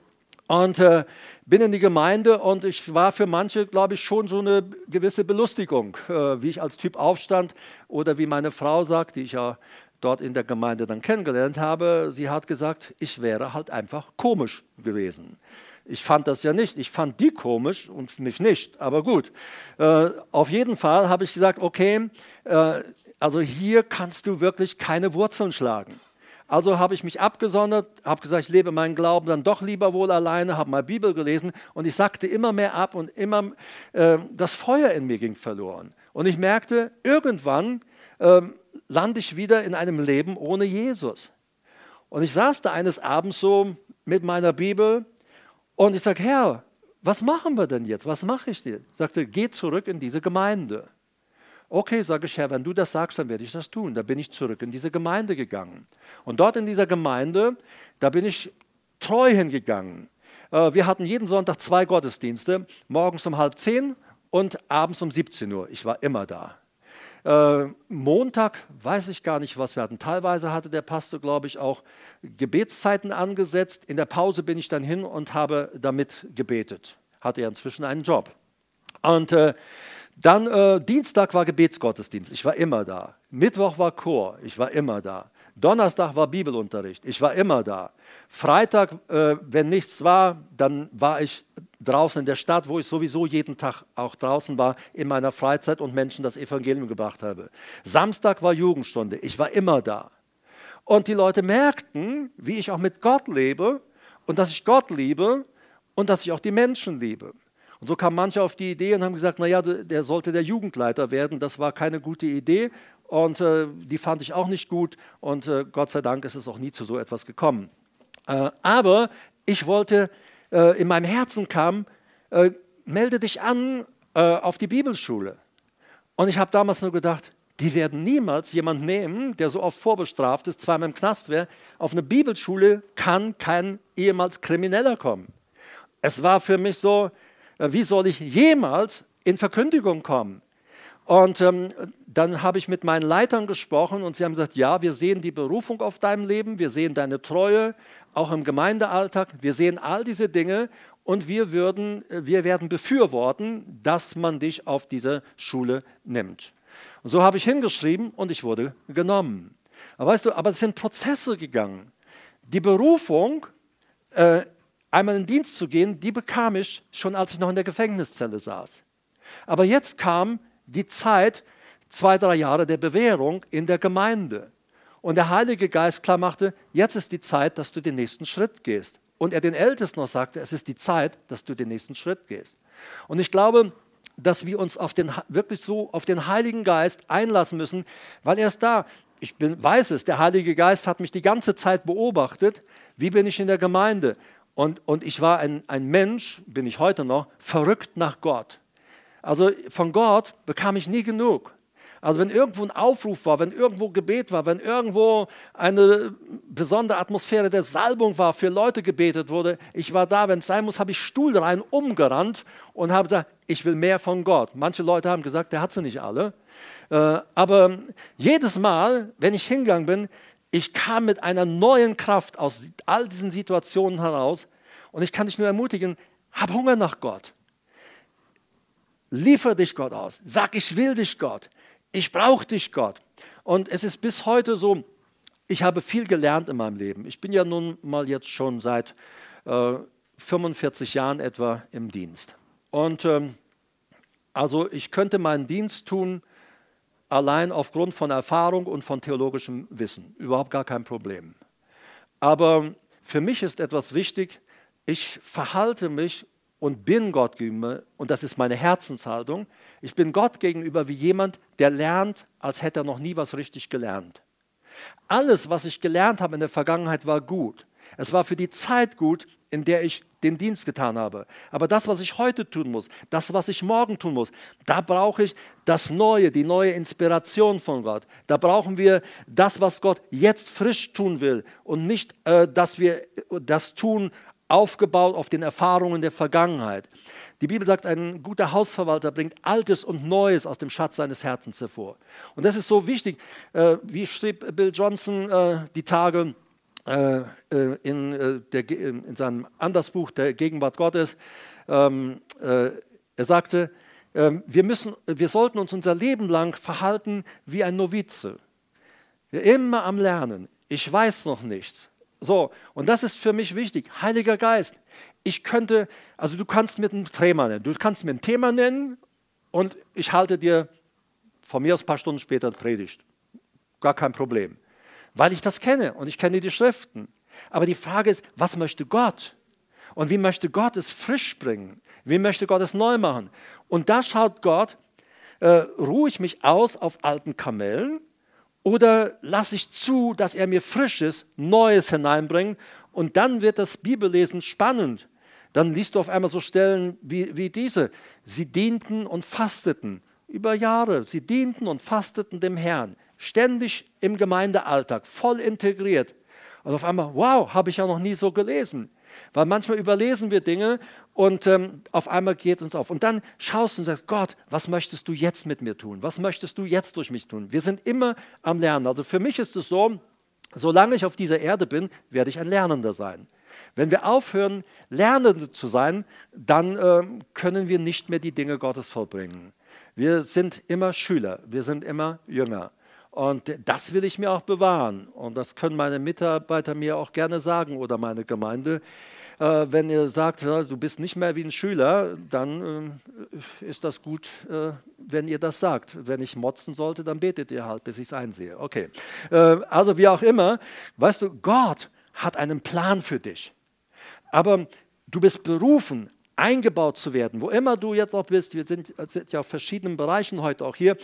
Und äh, bin in die Gemeinde und ich war für manche, glaube ich, schon so eine gewisse Belustigung, äh, wie ich als Typ aufstand oder wie meine Frau sagt, die ich ja dort in der Gemeinde dann kennengelernt habe, sie hat gesagt, ich wäre halt einfach komisch gewesen. Ich fand das ja nicht. Ich fand die komisch und mich nicht. Aber gut. Äh, auf jeden Fall habe ich gesagt, okay, äh, also hier kannst du wirklich keine Wurzeln schlagen. Also habe ich mich abgesondert, habe gesagt, ich lebe meinen Glauben dann doch lieber wohl alleine, habe mal Bibel gelesen und ich sagte immer mehr ab und immer äh, das Feuer in mir ging verloren. Und ich merkte, irgendwann ähm, lande ich wieder in einem Leben ohne Jesus. Und ich saß da eines Abends so mit meiner Bibel und ich sage, Herr, was machen wir denn jetzt? Was mache ich dir? Ich sagte, geh zurück in diese Gemeinde. Okay, sage ich, Herr, wenn du das sagst, dann werde ich das tun. Da bin ich zurück in diese Gemeinde gegangen. Und dort in dieser Gemeinde, da bin ich treu hingegangen. Äh, wir hatten jeden Sonntag zwei Gottesdienste, morgens um halb zehn und abends um 17 Uhr. Ich war immer da. Äh, Montag weiß ich gar nicht, was wir hatten. Teilweise hatte der Pastor, glaube ich, auch Gebetszeiten angesetzt. In der Pause bin ich dann hin und habe damit gebetet. Hatte ja inzwischen einen Job. Und äh, dann äh, Dienstag war Gebetsgottesdienst. Ich war immer da. Mittwoch war Chor. Ich war immer da. Donnerstag war Bibelunterricht. Ich war immer da. Freitag, äh, wenn nichts war, dann war ich draußen in der Stadt, wo ich sowieso jeden Tag auch draußen war in meiner Freizeit und Menschen das Evangelium gebracht habe. Samstag war Jugendstunde, ich war immer da. Und die Leute merkten, wie ich auch mit Gott lebe und dass ich Gott liebe und dass ich auch die Menschen liebe. Und so kamen manche auf die Idee und haben gesagt, naja, der sollte der Jugendleiter werden. Das war keine gute Idee und äh, die fand ich auch nicht gut und äh, Gott sei Dank ist es auch nie zu so etwas gekommen. Äh, aber ich wollte äh, in meinem Herzen kam, äh, melde dich an äh, auf die Bibelschule. Und ich habe damals nur gedacht, die werden niemals jemanden nehmen, der so oft vorbestraft ist, zweimal im Knast wäre. Auf eine Bibelschule kann kein ehemals Krimineller kommen. Es war für mich so, wie soll ich jemals in Verkündigung kommen? Und ähm, dann habe ich mit meinen Leitern gesprochen und sie haben gesagt, ja, wir sehen die Berufung auf deinem Leben, wir sehen deine Treue, auch im Gemeindealltag. Wir sehen all diese Dinge und wir, würden, wir werden befürworten, dass man dich auf diese Schule nimmt. Und so habe ich hingeschrieben und ich wurde genommen. Aber weißt du, aber es sind Prozesse gegangen. Die Berufung, äh, einmal in Dienst zu gehen, die bekam ich schon, als ich noch in der Gefängniszelle saß. Aber jetzt kam die Zeit, zwei, drei Jahre der Bewährung in der Gemeinde. Und der Heilige Geist klar machte, jetzt ist die Zeit, dass du den nächsten Schritt gehst. Und er den Ältesten noch sagte, es ist die Zeit, dass du den nächsten Schritt gehst. Und ich glaube, dass wir uns auf den, wirklich so auf den Heiligen Geist einlassen müssen, weil er ist da. Ich bin, weiß es, der Heilige Geist hat mich die ganze Zeit beobachtet. Wie bin ich in der Gemeinde? Und, und ich war ein, ein Mensch, bin ich heute noch, verrückt nach Gott. Also von Gott bekam ich nie genug. Also wenn irgendwo ein Aufruf war, wenn irgendwo Gebet war, wenn irgendwo eine besondere Atmosphäre der Salbung war, für Leute gebetet wurde, ich war da, wenn es sein muss, habe ich Stuhl rein umgerannt und habe gesagt, ich will mehr von Gott. Manche Leute haben gesagt, der hat sie nicht alle. Äh, aber jedes Mal, wenn ich hingegangen bin, ich kam mit einer neuen Kraft aus all diesen Situationen heraus und ich kann dich nur ermutigen, hab Hunger nach Gott. Liefer dich Gott aus. Sag, ich will dich Gott. Ich brauche dich Gott. Und es ist bis heute so, ich habe viel gelernt in meinem Leben. Ich bin ja nun mal jetzt schon seit äh, 45 Jahren etwa im Dienst. Und ähm, also ich könnte meinen Dienst tun allein aufgrund von Erfahrung und von theologischem Wissen. Überhaupt gar kein Problem. Aber für mich ist etwas wichtig, ich verhalte mich und bin Gott gegenüber, und das ist meine Herzenshaltung, ich bin Gott gegenüber wie jemand, der lernt, als hätte er noch nie was richtig gelernt. Alles, was ich gelernt habe in der Vergangenheit, war gut. Es war für die Zeit gut, in der ich den Dienst getan habe. Aber das, was ich heute tun muss, das, was ich morgen tun muss, da brauche ich das Neue, die neue Inspiration von Gott. Da brauchen wir das, was Gott jetzt frisch tun will und nicht, äh, dass wir das tun, aufgebaut auf den Erfahrungen der Vergangenheit. Die Bibel sagt, ein guter Hausverwalter bringt Altes und Neues aus dem Schatz seines Herzens hervor. Und das ist so wichtig. Äh, wie schrieb Bill Johnson äh, die Tage, in, äh, der, in, seinem Andersbuch der Gegenwart Gottes. Ähm, er sagte, ähm, wir, müssen, wir sollten uns unser Leben lang verhalten wie ein Novize. Wir immer am Lernen. Ich weiß noch nichts. So, und das ist für mich wichtig. Heiliger Geist, ich könnte, also du kannst mir ein Thema nennen. Du kannst mir ein Thema nennen und ich halte dir von mir aus ein paar Stunden später Predigt. Gar kein Problem weil ich das kenne und ich kenne die Schriften. Aber die Frage ist, was möchte Gott? Und wie möchte Gott es frisch bringen? Wie möchte Gott es neu machen? Und da schaut Gott, äh, ruhe ich mich aus auf alten Kamellen oder lasse ich zu, dass er mir Frisches, Neues hineinbringt? Und dann wird das Bibellesen spannend. Dann liest du auf einmal so Stellen wie, wie diese. Sie dienten und fasteten über Jahre. Sie dienten und fasteten dem Herrn ständig im Gemeindealltag, voll integriert. Und auf einmal, wow, habe ich ja noch nie so gelesen. Weil manchmal überlesen wir Dinge und ähm, auf einmal geht uns auf. Und dann schaust du und sagst, Gott, was möchtest du jetzt mit mir tun? Was möchtest du jetzt durch mich tun? Wir sind immer am Lernen. Also für mich ist es so, solange ich auf dieser Erde bin, werde ich ein Lernender sein. Wenn wir aufhören, Lernende zu sein, dann äh, können wir nicht mehr die Dinge Gottes vollbringen. Wir sind immer Schüler, wir sind immer Jünger. Und das will ich mir auch bewahren. Und das können meine Mitarbeiter mir auch gerne sagen oder meine Gemeinde. Äh, wenn ihr sagt, du bist nicht mehr wie ein Schüler, dann äh, ist das gut, äh, wenn ihr das sagt. Wenn ich motzen sollte, dann betet ihr halt, bis ich es einsehe. Okay. also wie auch immer, weißt du, Gott hat einen Plan für dich. Aber du bist berufen, eingebaut zu werden, wo immer du jetzt auch bist. Wir sind, sind ja auf verschiedenen Bereichen heute auch hier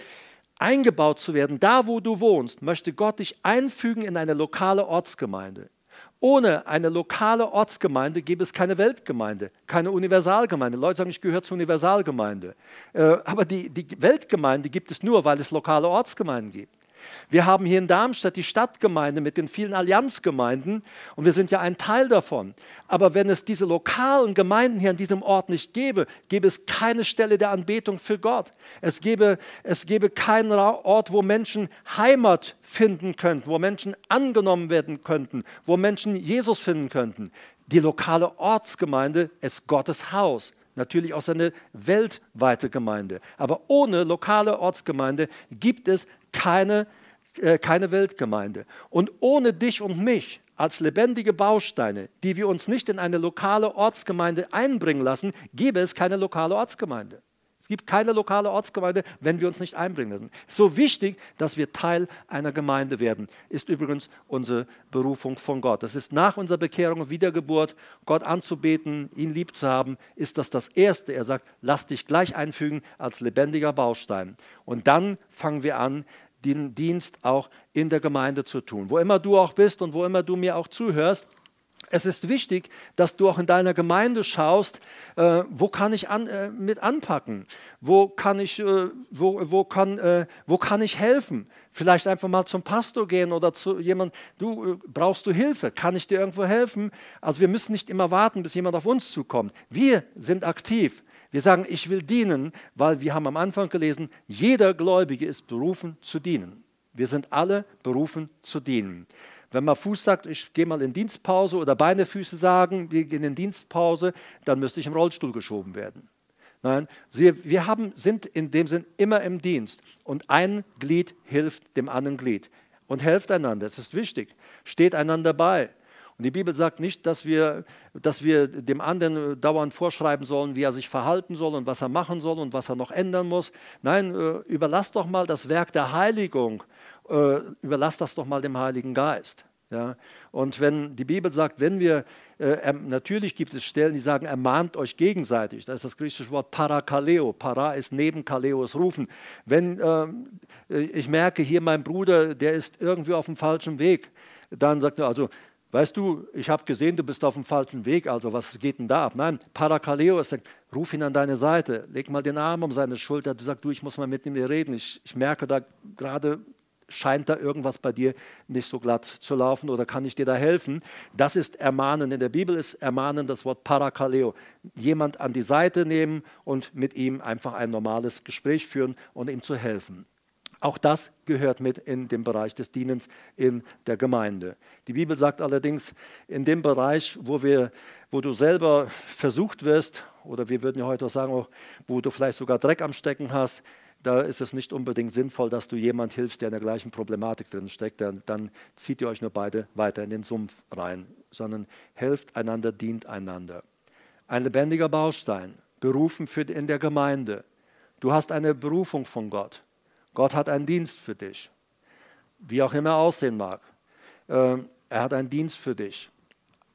eingebaut zu werden, da wo du wohnst, möchte Gott dich einfügen in eine lokale Ortsgemeinde. Ohne eine lokale Ortsgemeinde gäbe es keine Weltgemeinde, keine Universalgemeinde. Leute sagen, ich gehöre zur Universalgemeinde. Äh, aber die, die Weltgemeinde gibt es nur, weil es lokale Ortsgemeinden gibt. Wir haben hier in Darmstadt die Stadtgemeinde mit den vielen Allianzgemeinden und wir sind ja ein Teil davon. Aber wenn es diese lokalen Gemeinden hier an diesem Ort nicht gäbe, gäbe es keine Stelle der Anbetung für Gott. Es gäbe, es gäbe keinen Ort, wo Menschen Heimat finden könnten, wo Menschen angenommen werden könnten, wo Menschen Jesus finden könnten. Die lokale Ortsgemeinde ist Gottes Haus natürlich auch seine weltweite Gemeinde. Aber ohne lokale Ortsgemeinde gibt es keine, äh, keine Weltgemeinde. Und ohne dich und mich als lebendige Bausteine, die wir uns nicht in eine lokale Ortsgemeinde einbringen lassen, gäbe es keine lokale Ortsgemeinde. Es gibt keine lokale Ortsgemeinde, wenn wir uns nicht einbringen lassen. So wichtig, dass wir Teil einer Gemeinde werden. Ist übrigens unsere Berufung von Gott. Das ist nach unserer Bekehrung und Wiedergeburt, Gott anzubeten, ihn lieb zu haben, ist das das Erste. Er sagt, lass dich gleich einfügen als lebendiger Baustein. Und dann fangen wir an, den Dienst auch in der Gemeinde zu tun. Wo immer du auch bist und wo immer du mir auch zuhörst, es ist wichtig, dass du auch in deiner Gemeinde schaust, äh, wo kann ich an, äh, mit anpacken, wo kann ich, äh, wo, wo, kann, äh, wo kann ich helfen. Vielleicht einfach mal zum Pastor gehen oder zu jemandem, du äh, brauchst du Hilfe, kann ich dir irgendwo helfen? Also wir müssen nicht immer warten, bis jemand auf uns zukommt. Wir sind aktiv. Wir sagen, ich will dienen, weil wir haben am Anfang gelesen, jeder Gläubige ist berufen zu dienen. Wir sind alle berufen zu dienen. Wenn man Fuß sagt, ich gehe mal in Dienstpause oder beide Füße sagen, wir gehen in Dienstpause, dann müsste ich im Rollstuhl geschoben werden. Nein, wir haben, sind in dem Sinn immer im Dienst und ein Glied hilft dem anderen Glied und helft einander. Es ist wichtig. Steht einander bei. Und die Bibel sagt nicht, dass wir, dass wir dem anderen dauernd vorschreiben sollen, wie er sich verhalten soll und was er machen soll und was er noch ändern muss. Nein, äh, überlass doch mal das Werk der Heiligung äh, überlass das doch mal dem Heiligen Geist. Ja? Und wenn die Bibel sagt, wenn wir, äh, natürlich gibt es Stellen, die sagen, ermahnt euch gegenseitig. Das ist das griechische Wort parakaleo. Para ist neben kaleo, ist rufen. Wenn äh, ich merke, hier mein Bruder, der ist irgendwie auf dem falschen Weg, dann sagt er also, weißt du, ich habe gesehen, du bist auf dem falschen Weg, also was geht denn da ab? Nein, Parakaleo ist, ruf ihn an deine Seite, leg mal den Arm um seine Schulter, du sagst, du, ich muss mal mit ihm reden, ich, ich merke da gerade scheint da irgendwas bei dir nicht so glatt zu laufen oder kann ich dir da helfen? Das ist Ermahnen. In der Bibel ist Ermahnen das Wort Parakaleo. Jemand an die Seite nehmen und mit ihm einfach ein normales Gespräch führen und ihm zu helfen. Auch das gehört mit in den Bereich des Dienens in der Gemeinde. Die Bibel sagt allerdings, in dem Bereich, wo, wir, wo du selber versucht wirst, oder wir würden ja heute auch sagen, wo du vielleicht sogar Dreck am Stecken hast, da ist es nicht unbedingt sinnvoll, dass du jemand hilfst, der in der gleichen Problematik drin steckt. Dann, dann zieht ihr euch nur beide weiter in den Sumpf rein, sondern helft einander, dient einander. Ein lebendiger Baustein, berufen für in der Gemeinde. Du hast eine Berufung von Gott. Gott hat einen Dienst für dich, wie auch immer aussehen mag. Ähm, er hat einen Dienst für dich.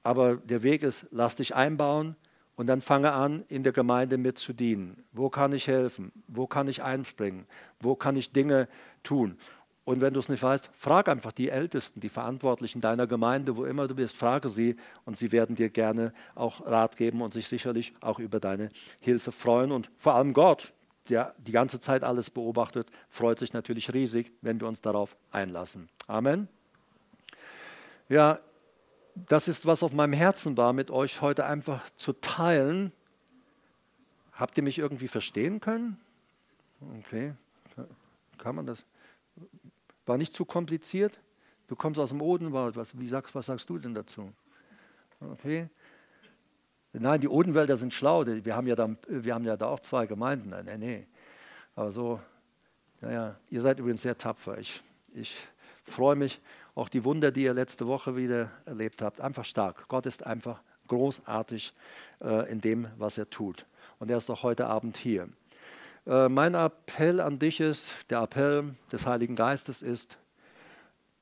Aber der Weg ist, lass dich einbauen, und dann fange an, in der Gemeinde mit zu dienen. Wo kann ich helfen? Wo kann ich einspringen? Wo kann ich Dinge tun? Und wenn du es nicht weißt, frag einfach die Ältesten, die Verantwortlichen deiner Gemeinde, wo immer du bist, frage sie und sie werden dir gerne auch Rat geben und sich sicherlich auch über deine Hilfe freuen. Und vor allem Gott, der die ganze Zeit alles beobachtet, freut sich natürlich riesig, wenn wir uns darauf einlassen. Amen. Ja, das ist, was auf meinem Herzen war, mit euch heute einfach zu teilen. Habt ihr mich irgendwie verstehen können? Okay, kann man das? War nicht zu kompliziert? Du kommst aus dem Odenwald, was, wie sagst, was sagst du denn dazu? Okay. Nein, die Odenwälder sind schlau, wir haben ja da, wir haben ja da auch zwei Gemeinden. Nein, nee. Aber so, naja, ihr seid übrigens sehr tapfer. Ich, ich freue mich auch die Wunder, die ihr letzte Woche wieder erlebt habt, einfach stark. Gott ist einfach großartig äh, in dem, was er tut. Und er ist auch heute Abend hier. Äh, mein Appell an dich ist, der Appell des Heiligen Geistes ist,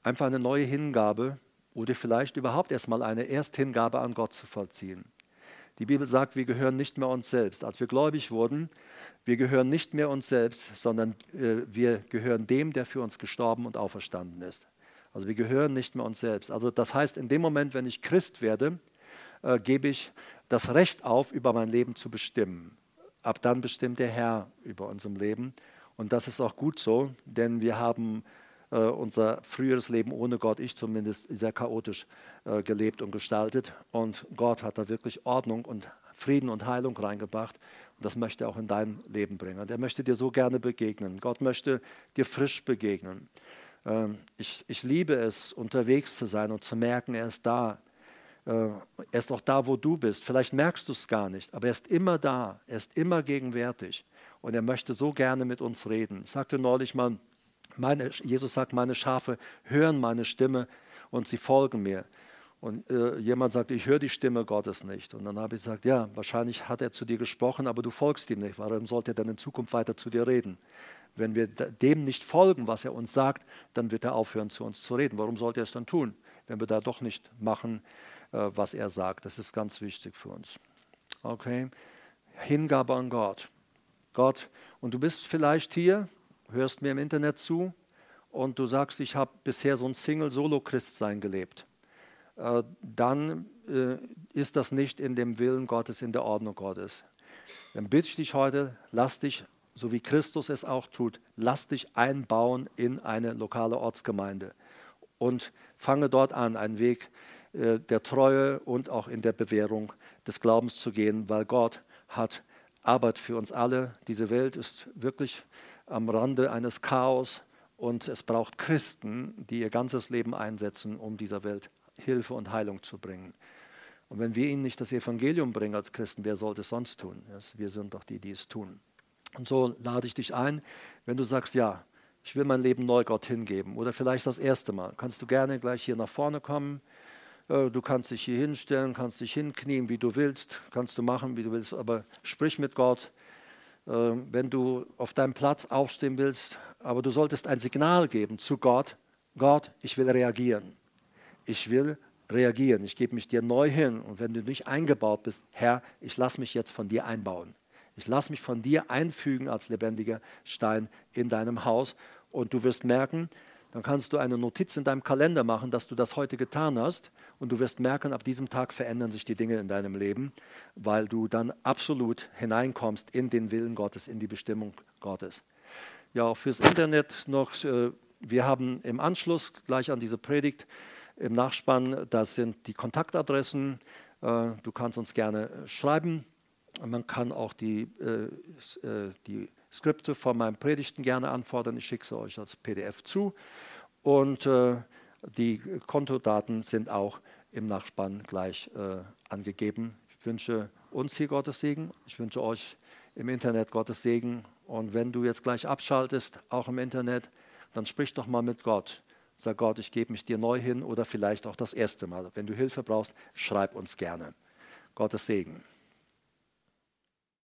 einfach eine neue Hingabe oder vielleicht überhaupt erstmal eine Ersthingabe an Gott zu vollziehen. Die Bibel sagt, wir gehören nicht mehr uns selbst. Als wir gläubig wurden, wir gehören nicht mehr uns selbst, sondern äh, wir gehören dem, der für uns gestorben und auferstanden ist. Also wir gehören nicht mehr uns selbst. Also das heißt, in dem Moment, wenn ich Christ werde, äh, gebe ich das Recht auf, über mein Leben zu bestimmen. Ab dann bestimmt der Herr über unserem Leben. Und das ist auch gut so, denn wir haben äh, unser früheres Leben ohne Gott, ich zumindest, sehr chaotisch äh, gelebt und gestaltet. Und Gott hat da wirklich Ordnung und Frieden und Heilung reingebracht. Und das möchte er auch in dein Leben bringen. Und er möchte dir so gerne begegnen. Gott möchte dir frisch begegnen. Ähm, ich, ich liebe es, unterwegs zu sein und zu merken, er ist da. Äh, er ist auch da, wo du bist. Vielleicht merkst du es gar nicht, aber er ist immer da. Er ist immer gegenwärtig. Und er möchte so gerne mit uns reden. Ich sagte neulich mal, meine, Jesus sagt, meine Schafe hören meine Stimme und sie folgen mir. Und äh, jemand sagt, ich höre die Stimme Gottes nicht. Und dann habe ich gesagt, ja, wahrscheinlich hat er zu dir gesprochen, aber du folgst ihm nicht. Warum sollte er dann in Zukunft weiter zu dir reden? Wenn wir dem nicht folgen, was er uns sagt, dann wird er aufhören, zu uns zu reden. Warum sollte er es dann tun, wenn wir da doch nicht machen, äh, was er sagt? Das ist ganz wichtig für uns. Okay? Hingabe an Gott. Gott, und du bist vielleicht hier, hörst mir im Internet zu und du sagst, ich habe bisher so ein Single-Solo-Christsein gelebt. Äh, dann äh, ist das nicht in dem Willen Gottes, in der Ordnung Gottes. Dann bitte ich dich heute, lass dich, so wie Christus es auch tut, lass dich einbauen in eine lokale Ortsgemeinde und fange dort an, einen Weg äh, der Treue und auch in der Bewährung des Glaubens zu gehen, weil Gott hat Arbeit für uns alle. Diese Welt ist wirklich am Rande eines Chaos und es braucht Christen, die ihr ganzes Leben einsetzen, um dieser Welt Hilfe und Heilung zu bringen. Und wenn wir ihnen nicht das Evangelium bringen als Christen, wer sollte es sonst tun? Wir sind doch die, die es tun. Und so lade ich dich ein, wenn du sagst, ja, ich will mein Leben neu Gott hingeben oder vielleicht das erste Mal, kannst du gerne gleich hier nach vorne kommen. Äh, du kannst dich hier hinstellen, kannst dich hinknien, wie du willst, kannst du machen, wie du willst, aber sprich mit Gott. Äh, wenn du auf deinem Platz aufstehen willst, aber du solltest ein Signal geben zu Gott, Gott, ich will reagieren ich will reagieren, ich gebe mich dir neu hin. Und wenn du nicht eingebaut bist, Herr, ich lasse mich jetzt von dir einbauen. Ich lasse mich von dir einfügen als lebendiger Stein in deinem Haus. Und du wirst merken, dann kannst du eine Notiz in deinem Kalender machen, dass du das heute getan hast. Und du wirst merken, ab diesem Tag verändern sich die Dinge in deinem Leben, weil du dann absolut hineinkommst in den Willen Gottes, in die Bestimmung Gottes. Ja, fürs Internet noch, äh, wir haben im Anschluss gleich an diese Predigt im Nachspann, das sind die Kontaktadressen. Äh, du kannst uns gerne schreiben. Man kann auch die, äh, äh, die Skripte von meinen Predigten gerne anfordern. Ich schicke sie euch als PDF zu. Und die Kontodaten sind auch im Nachspann gleich angegeben. Ich wünsche uns hier Gottes Segen. Ich wünsche euch im Internet Gottes Segen. Und wenn du jetzt gleich abschaltest, auch im Internet, dann sprich doch mal mit Gott. Sag Gott, ich gebe mich dir neu hin oder vielleicht auch das erste Mal. Wenn du Hilfe brauchst, schreib uns gerne. Gottes Segen.